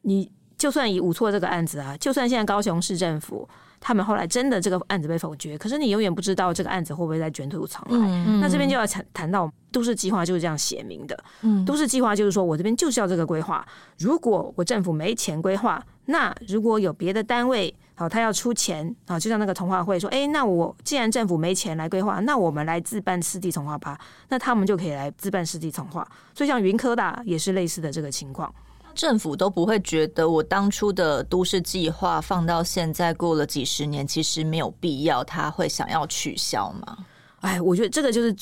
你。就算以五错这个案子啊，就算现在高雄市政府他们后来真的这个案子被否决，可是你永远不知道这个案子会不会再卷土重来。那这边就要谈谈到都市计划就是这样写明的。嗯，都市计划就是说我这边就是要这个规划，如果我政府没钱规划，那如果有别的单位好，他要出钱啊，就像那个童话会说，哎、欸，那我既然政府没钱来规划，那我们来自办湿地重划吧，那他们就可以来自办湿地重划。所以像云科大也是类似的这个情况。政府都不会觉得我当初的都市计划放到现在过了几十年，其实没有必要，他会想要取消吗？哎，我觉得这个就是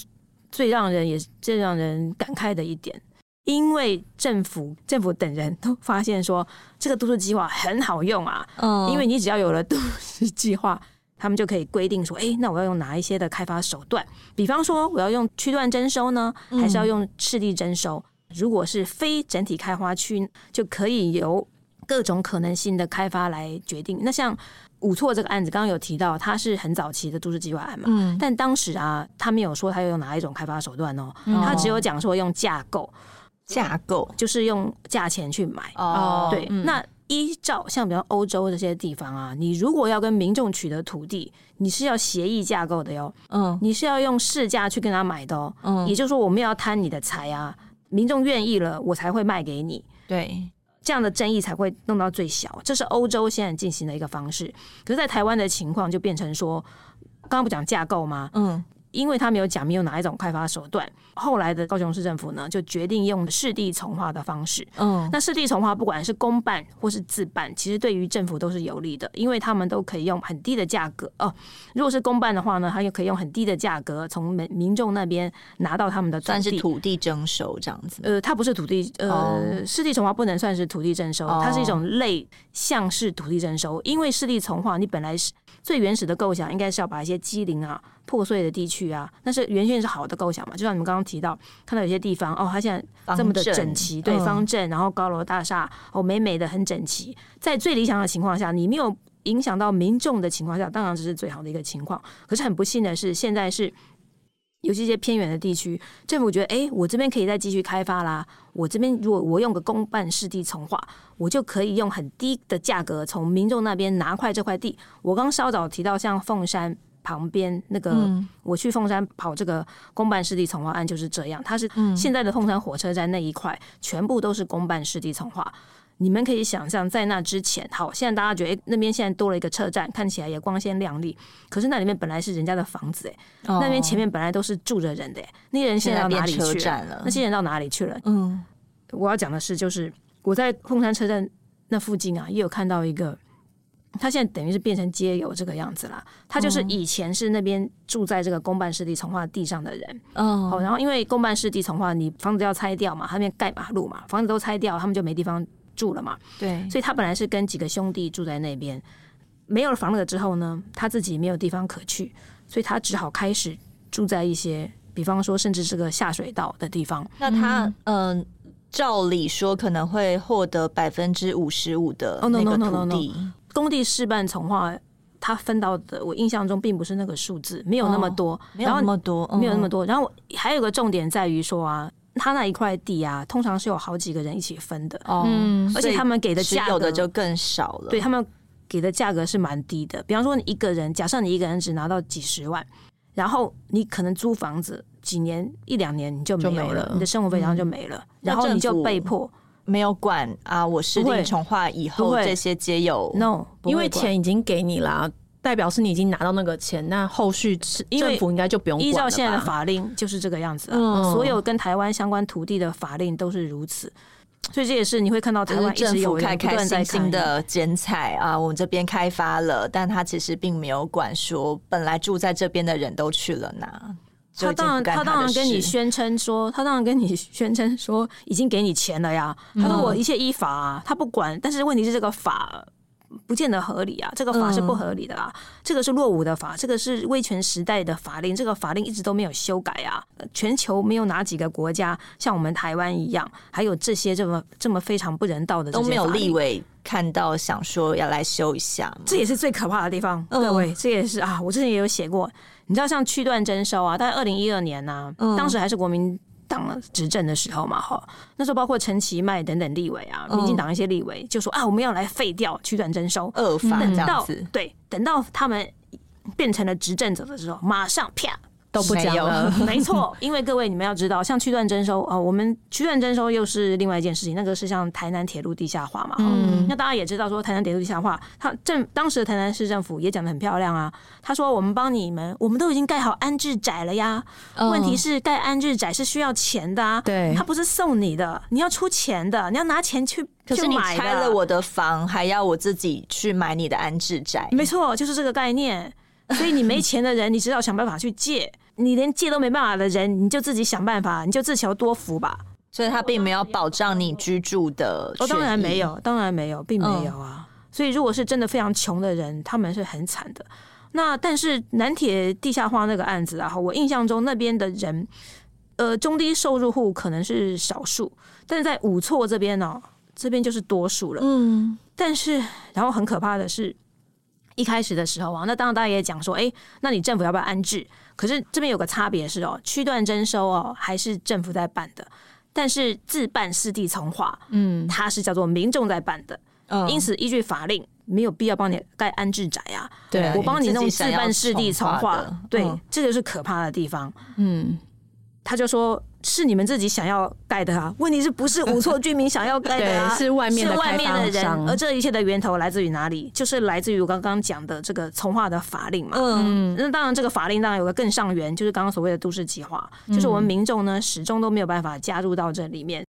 最让人也最让人感慨的一点，因为政府政府等人都发现说这个都市计划很好用啊，嗯，因为你只要有了都市计划，他们就可以规定说，哎，那我要用哪一些的开发手段？比方说，我要用区段征收呢，还是要用市地征收？如果是非整体开发区，就可以由各种可能性的开发来决定。那像五错这个案子，刚刚有提到，它是很早期的都市计划案嘛，嗯，但当时啊，他没有说他要用哪一种开发手段哦，他只有讲说用架构，架构就是用价钱去买哦。对，那依照像比如欧洲这些地方啊，你如果要跟民众取得土地，你是要协议架构的哟，嗯，你是要用市价去跟他买的哦，嗯，也就是说我们要贪你的财啊。民众愿意了，我才会卖给你。对，这样的争议才会弄到最小。这是欧洲现在进行的一个方式。可是，在台湾的情况就变成说，刚刚不讲架构吗？嗯。因为他没有讲没有哪一种开发手段，后来的高雄市政府呢，就决定用市地重划的方式。嗯，那市地重划不管是公办或是自办，其实对于政府都是有利的，因为他们都可以用很低的价格哦。如果是公办的话呢，他又可以用很低的价格从民民众那边拿到他们的土地，算是土地征收这样子。呃，它不是土地，呃，哦、市地重划不能算是土地征收，它是一种类像是土地征收，因为市地重划你本来是最原始的构想，应该是要把一些机灵啊。破碎的地区啊，但是原先是好的构想嘛，就像你们刚刚提到，看到有些地方哦，它现在这么的整齐，对，方正，然后高楼大厦哦，美美的很整齐。在最理想的情况下，你没有影响到民众的情况下，当然这是最好的一个情况。可是很不幸的是，现在是尤其一些偏远的地区，政府觉得，哎，我这边可以再继续开发啦。我这边如果我用个公办市地重化，我就可以用很低的价格从民众那边拿块这块地。我刚稍早提到像凤山。旁边那个，我去凤山跑这个公办湿地从化案就是这样，它是现在的凤山火车站那一块全部都是公办湿地从化。你们可以想象，在那之前，好，现在大家觉得，哎，那边现在多了一个车站，看起来也光鲜亮丽。可是那里面本来是人家的房子，哎，那边前面本来都是住着人的，那些人现在到哪里去了？那些人到哪里去了？嗯，我要讲的是，就是我在凤山车站那附近啊，也有看到一个。他现在等于是变成街友这个样子啦。他就是以前是那边住在这个公办市地从化地上的人，哦，然后因为公办市地从化，你房子要拆掉嘛，他那边盖马路嘛，房子都拆掉，他们就没地方住了嘛。对，所以他本来是跟几个兄弟住在那边，没有了房子之后呢，他自己没有地方可去，所以他只好开始住在一些，比方说甚至是个下水道的地方。那他嗯、呃，照理说可能会获得百分之五十五的那个土地。工地事办从化他分到的，我印象中并不是那个数字，没有那么多，没有那么多，没有那么多。然后还有个重点在于说啊，他那一块地啊，通常是有好几个人一起分的，嗯，而且他们给的价格的就更少了，对他们给的价格是蛮低的。比方说，你一个人，假设你一个人只拿到几十万，然后你可能租房子几年一两年你就没有了，你的生活费然后就没了，然后你就被迫。没有管啊，我市定重化以后这些皆有。No，因为钱已经给你了，代表是你已经拿到那个钱，那后续是政府应该就不用管。依照现在的法令就是这个样子，嗯，所有跟台湾相关土地的法令都是如此，所以这也是你会看到台湾政府开开心心的剪彩啊，我们这边开发了，但他其实并没有管说本来住在这边的人都去了哪。他当然，他当然跟你宣称说，他当然跟你宣称说，已经给你钱了呀。他说我一切依法啊，他不管。但是问题是，这个法不见得合理啊，这个法是不合理的啦。这个是落伍的法，这个是威权时代的法令，这个法令一直都没有修改啊。全球没有哪几个国家像我们台湾一样，还有这些这么这么非常不人道的都没有立委看到想说要来修一下，这也是最可怕的地方。各位，这也是啊，我之前也有写过。你知道像区段征收啊，大概二零一二年呐、啊，嗯、当时还是国民党执政的时候嘛，哈，那时候包括陈其迈等等立委啊，民进党一些立委就说啊，我们要来废掉区段征收，恶法这样子。对，等到他们变成了执政者的时候，马上啪。都不讲了，没错，因为各位你们要知道，像区段征收啊，我们区段征收又是另外一件事情，那个是像台南铁路地下化嘛，嗯，那大家也知道说台南铁路地下化，他政当时的台南市政府也讲的很漂亮啊，他说我们帮你们，我们都已经盖好安置宅了呀，问题是盖安置宅是需要钱的啊，对，他不是送你的，你要出钱的，你要拿钱去，可是你拆了我的房，还要我自己去买你的安置宅，没错，就是这个概念。所以你没钱的人，你只好想办法去借；你连借都没办法的人，你就自己想办法，你就自求多福吧。所以他并没有保障你居住的。哦，当然没有，当然没有，并没有啊。嗯、所以如果是真的非常穷的人，他们是很惨的。那但是南铁地下化那个案子啊，我印象中那边的人，呃，中低收入户可能是少数，但是在五错这边呢、喔，这边就是多数了。嗯，但是然后很可怕的是。一开始的时候啊，那当然大家也讲说，哎、欸，那你政府要不要安置？可是这边有个差别是哦，区段征收哦，还是政府在办的，但是自办市地从化，嗯，它是叫做民众在办的，嗯，因此依据法令没有必要帮你盖安置宅啊，对，我帮你弄自办市地从化，对，嗯、这就是可怕的地方，嗯，他就说。是你们自己想要盖的啊？问题是不是五错居民想要盖的啊？是外面的是外面的人，而这一切的源头来自于哪里？就是来自于我刚刚讲的这个从化的法令嘛。嗯，那当然，这个法令当然有个更上缘，就是刚刚所谓的都市计划，就是我们民众呢始终都没有办法加入到这里面。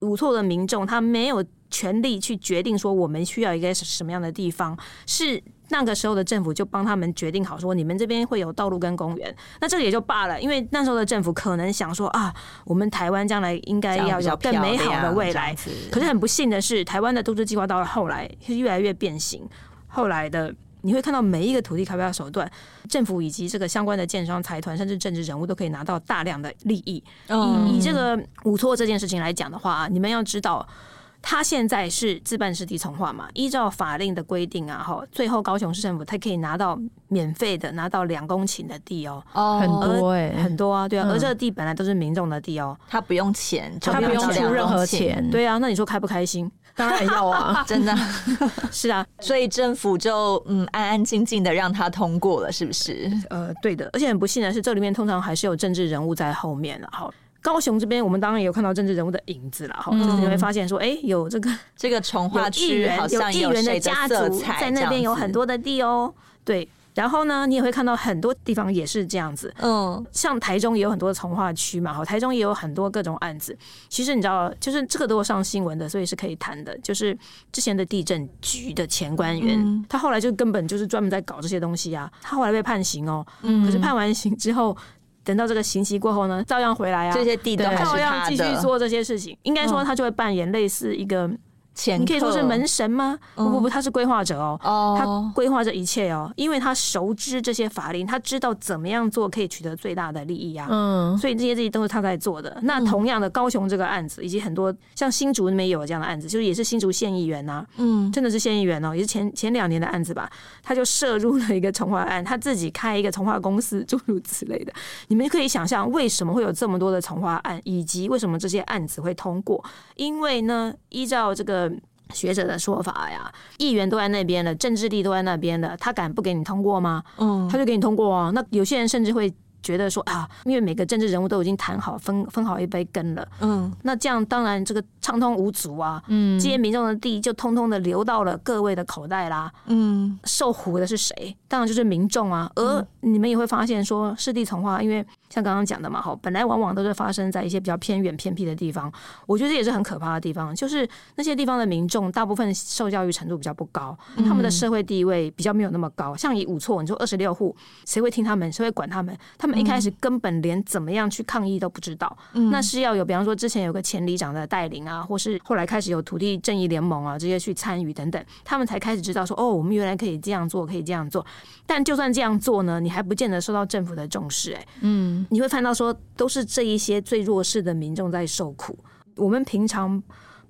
五错的民众他没有权利去决定说我们需要一个什么样的地方是。那个时候的政府就帮他们决定好，说你们这边会有道路跟公园，那这也就罢了。因为那时候的政府可能想说啊，我们台湾将来应该要有更美好的未来。可是很不幸的是，台湾的都市计划到了后来是越来越变形。后来的你会看到每一个土地开发手段，政府以及这个相关的建商财团，甚至政治人物都可以拿到大量的利益。以以这个五错这件事情来讲的话，你们要知道。他现在是自办市地重化嘛？依照法令的规定啊，哈，最后高雄市政府他可以拿到免费的，拿到两公顷的地哦，哦，很多哎，很多啊，对啊，而这个地本来都是民众的地哦，他不用钱，他不用出任何钱，对啊，那你说开不开心？当然要啊，真的。是啊，所以政府就嗯安安静静的让他通过了，是不是？呃，对的，而且很不幸的是，这里面通常还是有政治人物在后面了，哈。高雄这边，我们当然也有看到政治人物的影子了哈，嗯、就是你会发现说，哎、欸，有这个 这个从化区，好像有议员的家族在那边有很多的地哦，对。然后呢，你也会看到很多地方也是这样子，嗯，像台中也有很多从化区嘛，哈，台中也有很多各种案子。其实你知道，就是这个都有上新闻的，所以是可以谈的。就是之前的地震局的前官员，嗯、他后来就根本就是专门在搞这些东西啊，他后来被判刑哦，嗯，可是判完刑之后。等到这个刑期过后呢，照样回来啊，这些地都照样继续做这些事情。应该说，他就会扮演类似一个前你可以说是门神吗？不不不，他是规划者哦，他规划这一切哦，因为他熟知这些法令，他知道怎么样做可以取得最大的利益啊。嗯，所以这些这些都是他在做的。那同样的，高雄这个案子，以及很多像新竹那边有这样的案子，就是也是新竹县议员呐，嗯，真的是县议员哦，也是前前两年的案子吧，他就涉入了一个从化案，他自己开一个从化公司，诸如此类的。你们可以想象为什么会有这么多的从化案，以及为什么这些案子会通过？因为呢，依照这个。学者的说法呀，议员都在那边了，政治力都在那边了，他敢不给你通过吗？嗯，他就给你通过啊。那有些人甚至会。觉得说啊，因为每个政治人物都已经谈好分分好一杯羹了，嗯，那这样当然这个畅通无阻啊，嗯，这些民众的地就通通的流到了各位的口袋啦，嗯，受苦的是谁？当然就是民众啊。而你们也会发现说，湿地从化，因为像刚刚讲的嘛，哈，本来往往都是发生在一些比较偏远偏僻的地方，我觉得这也是很可怕的地方，就是那些地方的民众大部分受教育程度比较不高，他们的社会地位比较没有那么高。像以五错，你说二十六户，谁会听他们？谁会管他们？他们。一开始根本连怎么样去抗议都不知道，嗯、那是要有，比方说之前有个前里长的带领啊，或是后来开始有土地正义联盟啊这些去参与等等，他们才开始知道说，哦，我们原来可以这样做，可以这样做。但就算这样做呢，你还不见得受到政府的重视，哎，嗯，你会看到说，都是这一些最弱势的民众在受苦。我们平常。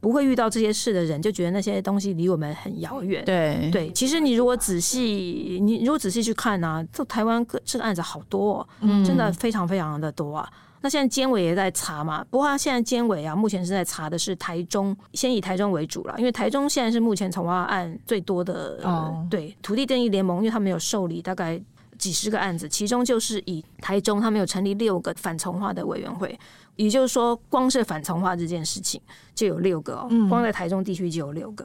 不会遇到这些事的人，就觉得那些东西离我们很遥远。对对，其实你如果仔细，你如果仔细去看呢、啊，这台湾这个案子好多、哦，嗯，真的非常非常的多啊。那现在监委也在查嘛，不过他现在监委啊，目前是在查的是台中，先以台中为主了，因为台中现在是目前从化案最多的。哦，对，土地正义联盟，因为他们有受理大概几十个案子，其中就是以台中，他们有成立六个反从化的委员会。也就是说，光是反从化这件事情就有六个哦，光在台中地区就有六个。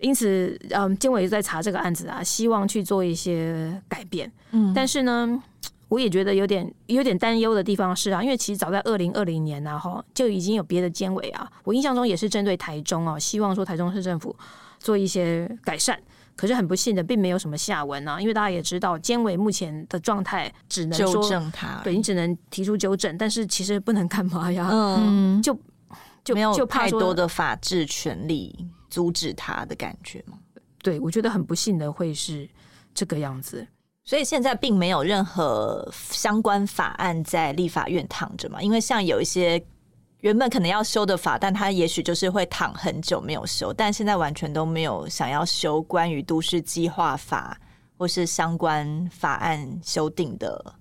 因此，嗯，监委在查这个案子啊，希望去做一些改变。嗯，但是呢，我也觉得有点有点担忧的地方是啊，因为其实早在二零二零年啊，哈，就已经有别的监委啊，我印象中也是针对台中哦，希望说台中市政府做一些改善。可是很不幸的，并没有什么下文啊，因为大家也知道，监委目前的状态只能说，纠正他，对，你只能提出纠正，但是其实不能干嘛呀？嗯，就就没有太多的法治权利阻止他的感觉吗？对，我觉得很不幸的会是这个样子，所以现在并没有任何相关法案在立法院躺着嘛，因为像有一些。原本可能要修的法，但他也许就是会躺很久没有修，但现在完全都没有想要修关于都市计划法或是相关法案修订的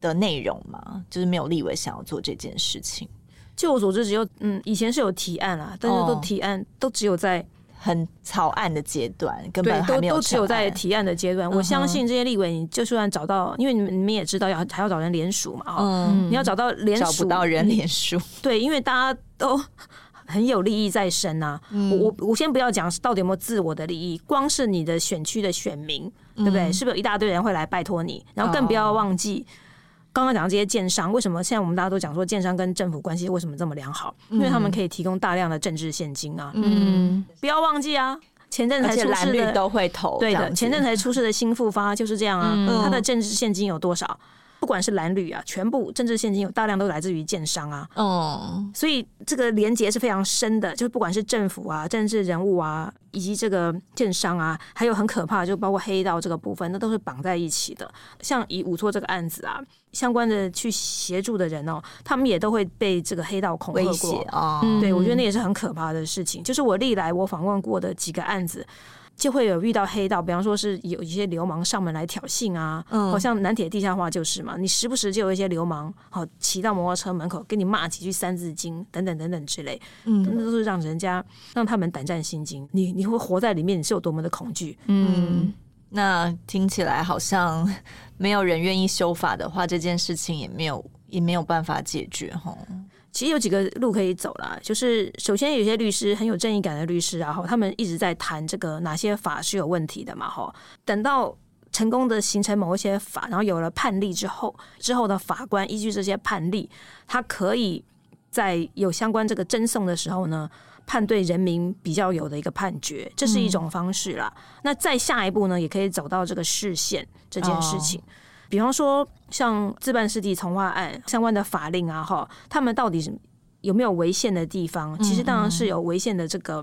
的内容嘛，就是没有立委想要做这件事情。就我所知，只有嗯，以前是有提案啊，但是都提案、哦、都只有在。很草案的阶段，根本还没有都都只有在提案的阶段。嗯、我相信这些立委，你就算找到，因为你们你们也知道要还要找人联署嘛，嗯，你要找到联署，找不到人联署，对，因为大家都很有利益在身呐、啊。嗯、我我先不要讲到底有没有自我的利益，光是你的选区的选民，对不对？嗯、是不是有一大堆人会来拜托你？然后更不要忘记。哦刚刚讲到这些建商，为什么现在我们大家都讲说建商跟政府关系为什么这么良好？因为他们可以提供大量的政治现金啊。嗯，不要忘记啊，前阵才出事的都会投，对的，前阵才出事的新复发就是这样啊。嗯，他的政治现金有多少？不管是蓝绿啊，全部政治现金有大量都来自于建商啊，哦，所以这个连接是非常深的，就是不管是政府啊、政治人物啊，以及这个建商啊，还有很可怕，就包括黑道这个部分，那都是绑在一起的。像以五错这个案子啊，相关的去协助的人哦，他们也都会被这个黑道恐吓过啊。哦、对，我觉得那也是很可怕的事情。就是我历来我访问过的几个案子。就会有遇到黑道，比方说是有一些流氓上门来挑衅啊，好、嗯、像南铁地下化就是嘛，你时不时就有一些流氓好骑到摩托车门口，跟你骂几句三字经等等等等之类，嗯，那都是让人家让他们胆战心惊。你你会活在里面，你是有多么的恐惧？嗯，那听起来好像没有人愿意修法的话，这件事情也没有也没有办法解决哈。其实有几个路可以走啦，就是首先有些律师很有正义感的律师，然后他们一直在谈这个哪些法是有问题的嘛，哈。等到成功的形成某一些法，然后有了判例之后，之后的法官依据这些判例，他可以在有相关这个争讼的时候呢，判对人民比较有的一个判决，这是一种方式啦。嗯、那再下一步呢，也可以走到这个视线这件事情。哦比方说，像自办湿地从化案相关的法令啊，哈，他们到底是有没有违宪的地方？其实当然是有违宪的这个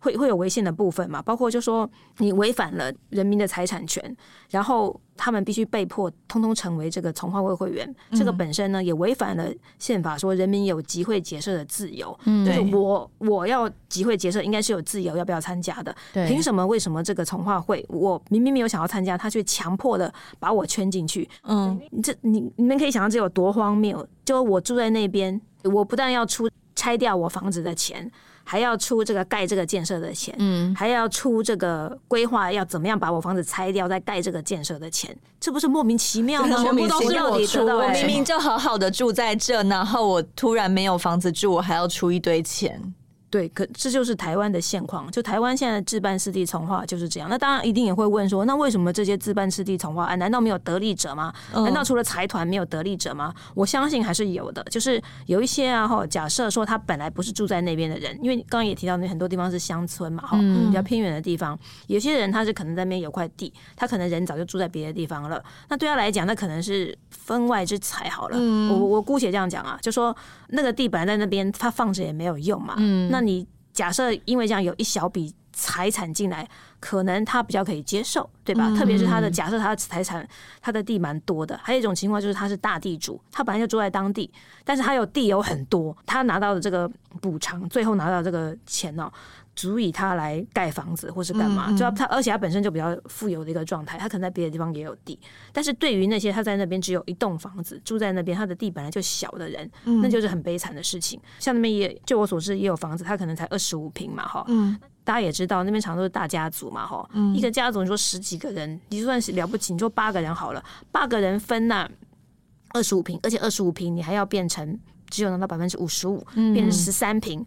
会会有违宪的部分嘛，包括就说你违反了人民的财产权，然后他们必须被迫通通成为这个从化会会员，嗯、这个本身呢也违反了宪法，说人民有集会结社的自由。嗯，就是我我要集会结社，应该是有自由要不要参加的。对，凭什么？为什么这个从化会我明明没有想要参加，他却强迫的把我圈进去？嗯，这你你们可以想象这有多荒谬？就我住在那边，我不但要出拆掉我房子的钱。还要出这个盖这个建设的钱，嗯，还要出这个规划要怎么样把我房子拆掉再盖这个建设的钱，这不是莫名其妙吗？全部都是我出，我明明就好好的住在这，然后我突然没有房子住，我还要出一堆钱。对，可这就是台湾的现况。就台湾现在自办湿地重划就是这样。那当然一定也会问说，那为什么这些自办湿地重划案难道没有得利者吗？难道除了财团没有得利者吗？我相信还是有的。就是有一些啊，哈，假设说他本来不是住在那边的人，因为刚刚也提到那很多地方是乡村嘛，哈，比较偏远的地方，有些人他是可能在那边有块地，他可能人早就住在别的地方了。那对他来讲，那可能是分外之财好了。我我姑且这样讲啊，就说那个地本来在那边，他放着也没有用嘛。那那你假设因为这样有一小笔财产进来，可能他比较可以接受，对吧？嗯、特别是他的假设，他的财产，他的地蛮多的。还有一种情况就是他是大地主，他本来就住在当地，但是他有地有很多，他拿到的这个补偿，最后拿到这个钱呢、喔？足以他来盖房子或是干嘛，就他，而且他本身就比较富有的一个状态，他可能在别的地方也有地。但是对于那些他在那边只有一栋房子住在那边，他的地本来就小的人，那就是很悲惨的事情。像那边也，就我所知也有房子，他可能才二十五平嘛，哈。大家也知道那边常都是大家族嘛，哈。一个家族你说十几个人，你就算是了不起，你说八个人好了，八个人分那二十五平，而且二十五平你还要变成只有拿到百分之五十五，变成十三坪。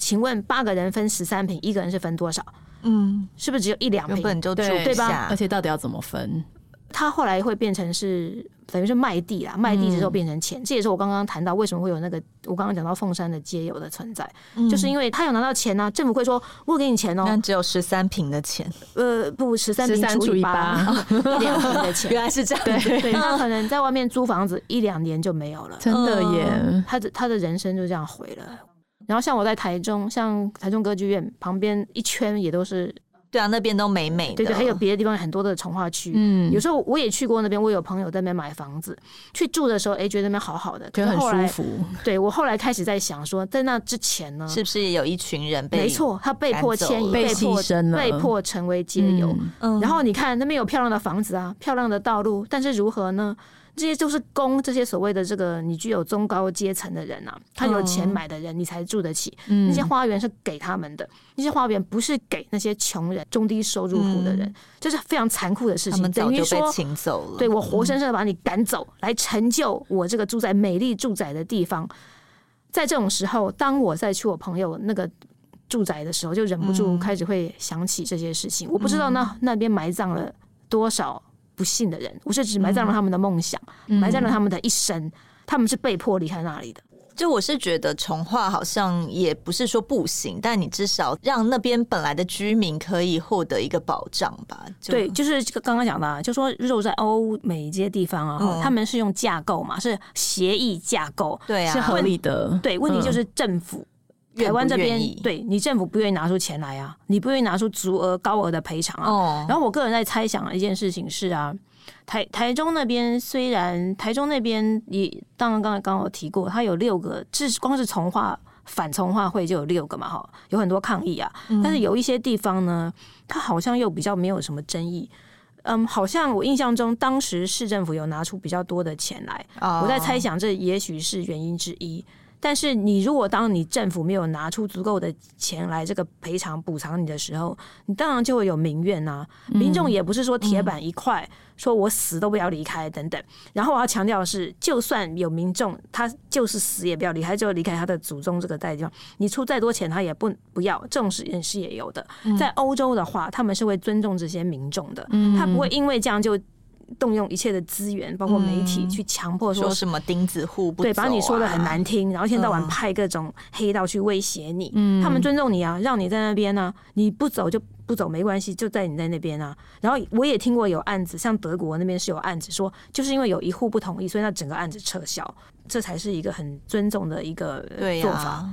请问八个人分十三瓶，一个人是分多少？嗯，是不是只有一两瓶就住对，对吧？而且到底要怎么分？他后来会变成是等于是卖地啦，卖地之后变成钱。嗯、这也是我刚刚谈到为什么会有那个我刚刚讲到凤山的街友的存在，嗯、就是因为他有拿到钱呢、啊，政府会说我给你钱哦、喔，但只有十三瓶的钱，呃，不，十三坪除以八，一两坪的钱，原来是这样。对，对，他可能在外面租房子一两年就没有了，真的耶，他的他的人生就这样毁了。然后像我在台中，像台中歌剧院旁边一圈也都是，对啊，那边都美美的。对对，还有别的地方很多的从化区。嗯，有时候我也去过那边，我有朋友在那边买房子去住的时候，哎，觉得那边好好的，觉得很舒服。对，我后来开始在想说，在那之前呢，是不是也有一群人被没错，他被迫迁移，被迫被迫成为街友。嗯，然后你看那边有漂亮的房子啊，漂亮的道路，但是如何呢？这些就是供这些所谓的这个你具有中高阶层的人啊，他有钱买的人，你才住得起。那些花园是给他们的，那些花园不是给那些穷人、中低收入户的人，这是非常残酷的事情。他们早就被请走了。对，我活生生的把你赶走，来成就我这个住在美丽住宅的地方。在这种时候，当我再去我朋友那个住宅的时候，就忍不住开始会想起这些事情。我不知道那那边埋葬了多少。不幸的人，我是只埋葬了他们的梦想，嗯、埋葬了他们的一生，他们是被迫离开那里的。就我是觉得重化好像也不是说不行，但你至少让那边本来的居民可以获得一个保障吧。对，就是刚刚讲的，就说肉在欧美这些地方啊，嗯、他们是用架构嘛，是协议架构，对啊，是合理的。对，问题就是政府。嗯台湾这边，对你政府不愿意拿出钱来啊，你不愿意拿出足额高额的赔偿啊。哦、然后我个人在猜想一件事情是啊，台台中那边虽然台中那边也当然刚才刚刚有提过，它有六个，是光是从化反从化会就有六个嘛哈，有很多抗议啊。嗯、但是有一些地方呢，它好像又比较没有什么争议。嗯，好像我印象中当时市政府有拿出比较多的钱来，哦、我在猜想这也许是原因之一。但是你如果当你政府没有拿出足够的钱来这个赔偿补偿你的时候，你当然就会有民怨呐、啊。民众也不是说铁板一块，说我死都不要离开等等。然后我要强调的是，就算有民众他就是死也不要离开，就离开他的祖宗这个代地方，你出再多钱他也不不要。这种人是也有的。在欧洲的话，他们是会尊重这些民众的，他不会因为这样就。动用一切的资源，包括媒体，去强迫说，说什么钉子户不、啊、对，把你说的很难听，然后一天到晚派各种黑道去威胁你。嗯，他们尊重你啊，让你在那边呢、啊，你不走就不走没关系，就在你在那边啊。然后我也听过有案子，像德国那边是有案子说，就是因为有一户不同意，所以那整个案子撤销，这才是一个很尊重的一个做法。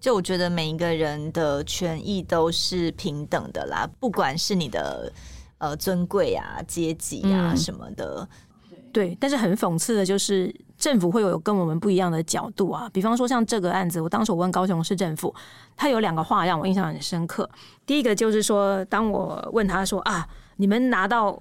就我觉得每一个人的权益都是平等的啦，不管是你的呃尊贵啊、阶级啊什么的。嗯、对，但是很讽刺的就是政府会有跟我们不一样的角度啊。比方说像这个案子，我当时我问高雄市政府，他有两个话让我印象很深刻。第一个就是说，当我问他说啊，你们拿到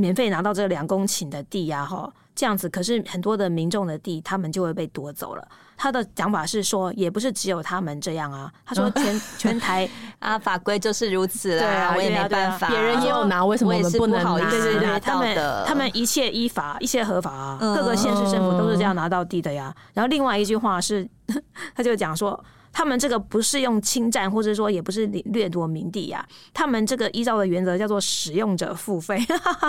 免费拿到这两公顷的地呀，哈。这样子，可是很多的民众的地，他们就会被夺走了。他的讲法是说，也不是只有他们这样啊。他说全 全台啊，法规就是如此啦，对啊，我也没办法。别人也有拿，为什么我们不能拿？对对对，他们他们一切依法，一切合法啊。各个县市政府都是这样拿到地的呀。然后另外一句话是，他就讲说。他们这个不是用侵占，或者说也不是掠夺民地呀、啊。他们这个依照的原则叫做使用者付费，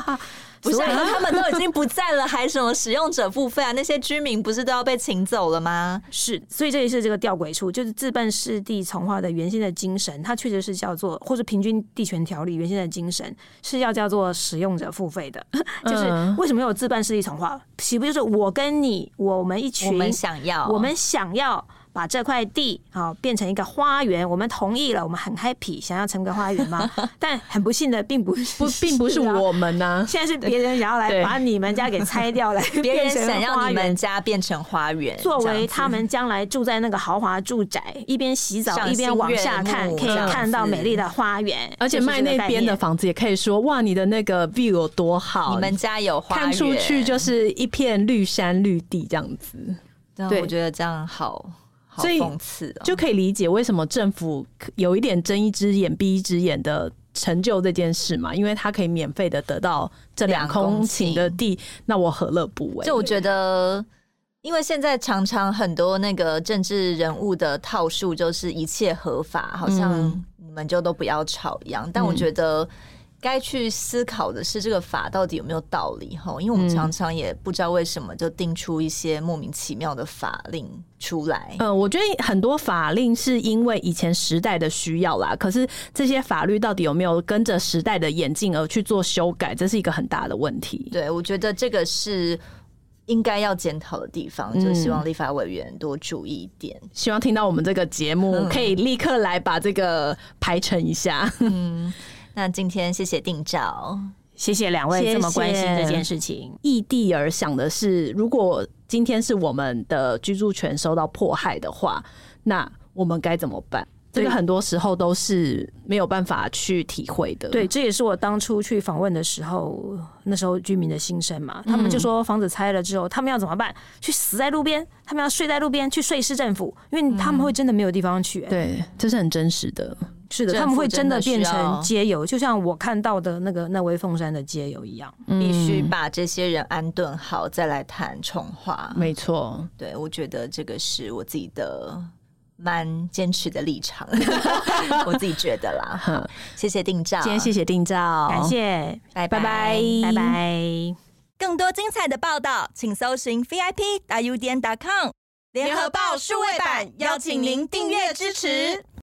不是？他们都已经不在了，还什么使用者付费啊？那些居民不是都要被请走了吗？是，所以这也是这个吊诡处，就是自办市地从化的原先的精神，它确实是叫做，或是平均地权条例原先的精神是要叫做使用者付费的。就是为什么有自办市地从化？岂不就是我跟你，我们一群，我们想要，我们想要。把这块地啊变成一个花园，我们同意了，我们很 happy，想要成个花园吗？但很不幸的，并不是，不，并不是我们呢、啊。现在是别人想要来把你们家给拆掉，来 别人想要你们家变成花园，作为他们将来住在那个豪华住宅，一边洗澡一边往下看，可以看到美丽的花园。而且卖那边的房子也可以说，哇，你的那个 view 有多好，你们家有花园，看出去就是一片绿山绿地这样子。对，我觉得这样好。所以就可以理解为什么政府有一点睁一只眼闭一只眼的成就这件事嘛，因为他可以免费的得到这两公顷的地，那我何乐不为？就我觉得，因为现在常常很多那个政治人物的套数就是一切合法，好像你们就都不要吵一样，但我觉得。该去思考的是这个法到底有没有道理哈？因为我们常常也不知道为什么就定出一些莫名其妙的法令出来。嗯，我觉得很多法令是因为以前时代的需要啦，可是这些法律到底有没有跟着时代的演进而去做修改，这是一个很大的问题。对，我觉得这个是应该要检讨的地方，就希望立法委员多注意一点。嗯，希望听到我们这个节目可以立刻来把这个排成一下。嗯。那今天谢谢定照，谢谢两位这么关心这件事情。异地而想的是，如果今天是我们的居住权受到迫害的话，那我们该怎么办？这个很多时候都是没有办法去体会的。对，这也是我当初去访问的时候，那时候居民的心声嘛。他们就说房子拆了之后，他们要怎么办？去死在路边？他们要睡在路边？去睡市政府？因为他们会真的没有地方去。对，这是很真实的。是的，他们会真的变成街友，就像我看到的那个那位凤山的街友一样。必须把这些人安顿好，再来谈重化。没错，对，我觉得这个是我自己的。蛮坚持的立场，我自己觉得啦。好，谢谢定照，今天谢谢定照，感谢，拜拜。拜拜。更多精彩的报道，请搜寻 VIP 大 U 点 com 联合报数位版，邀请您订阅支持。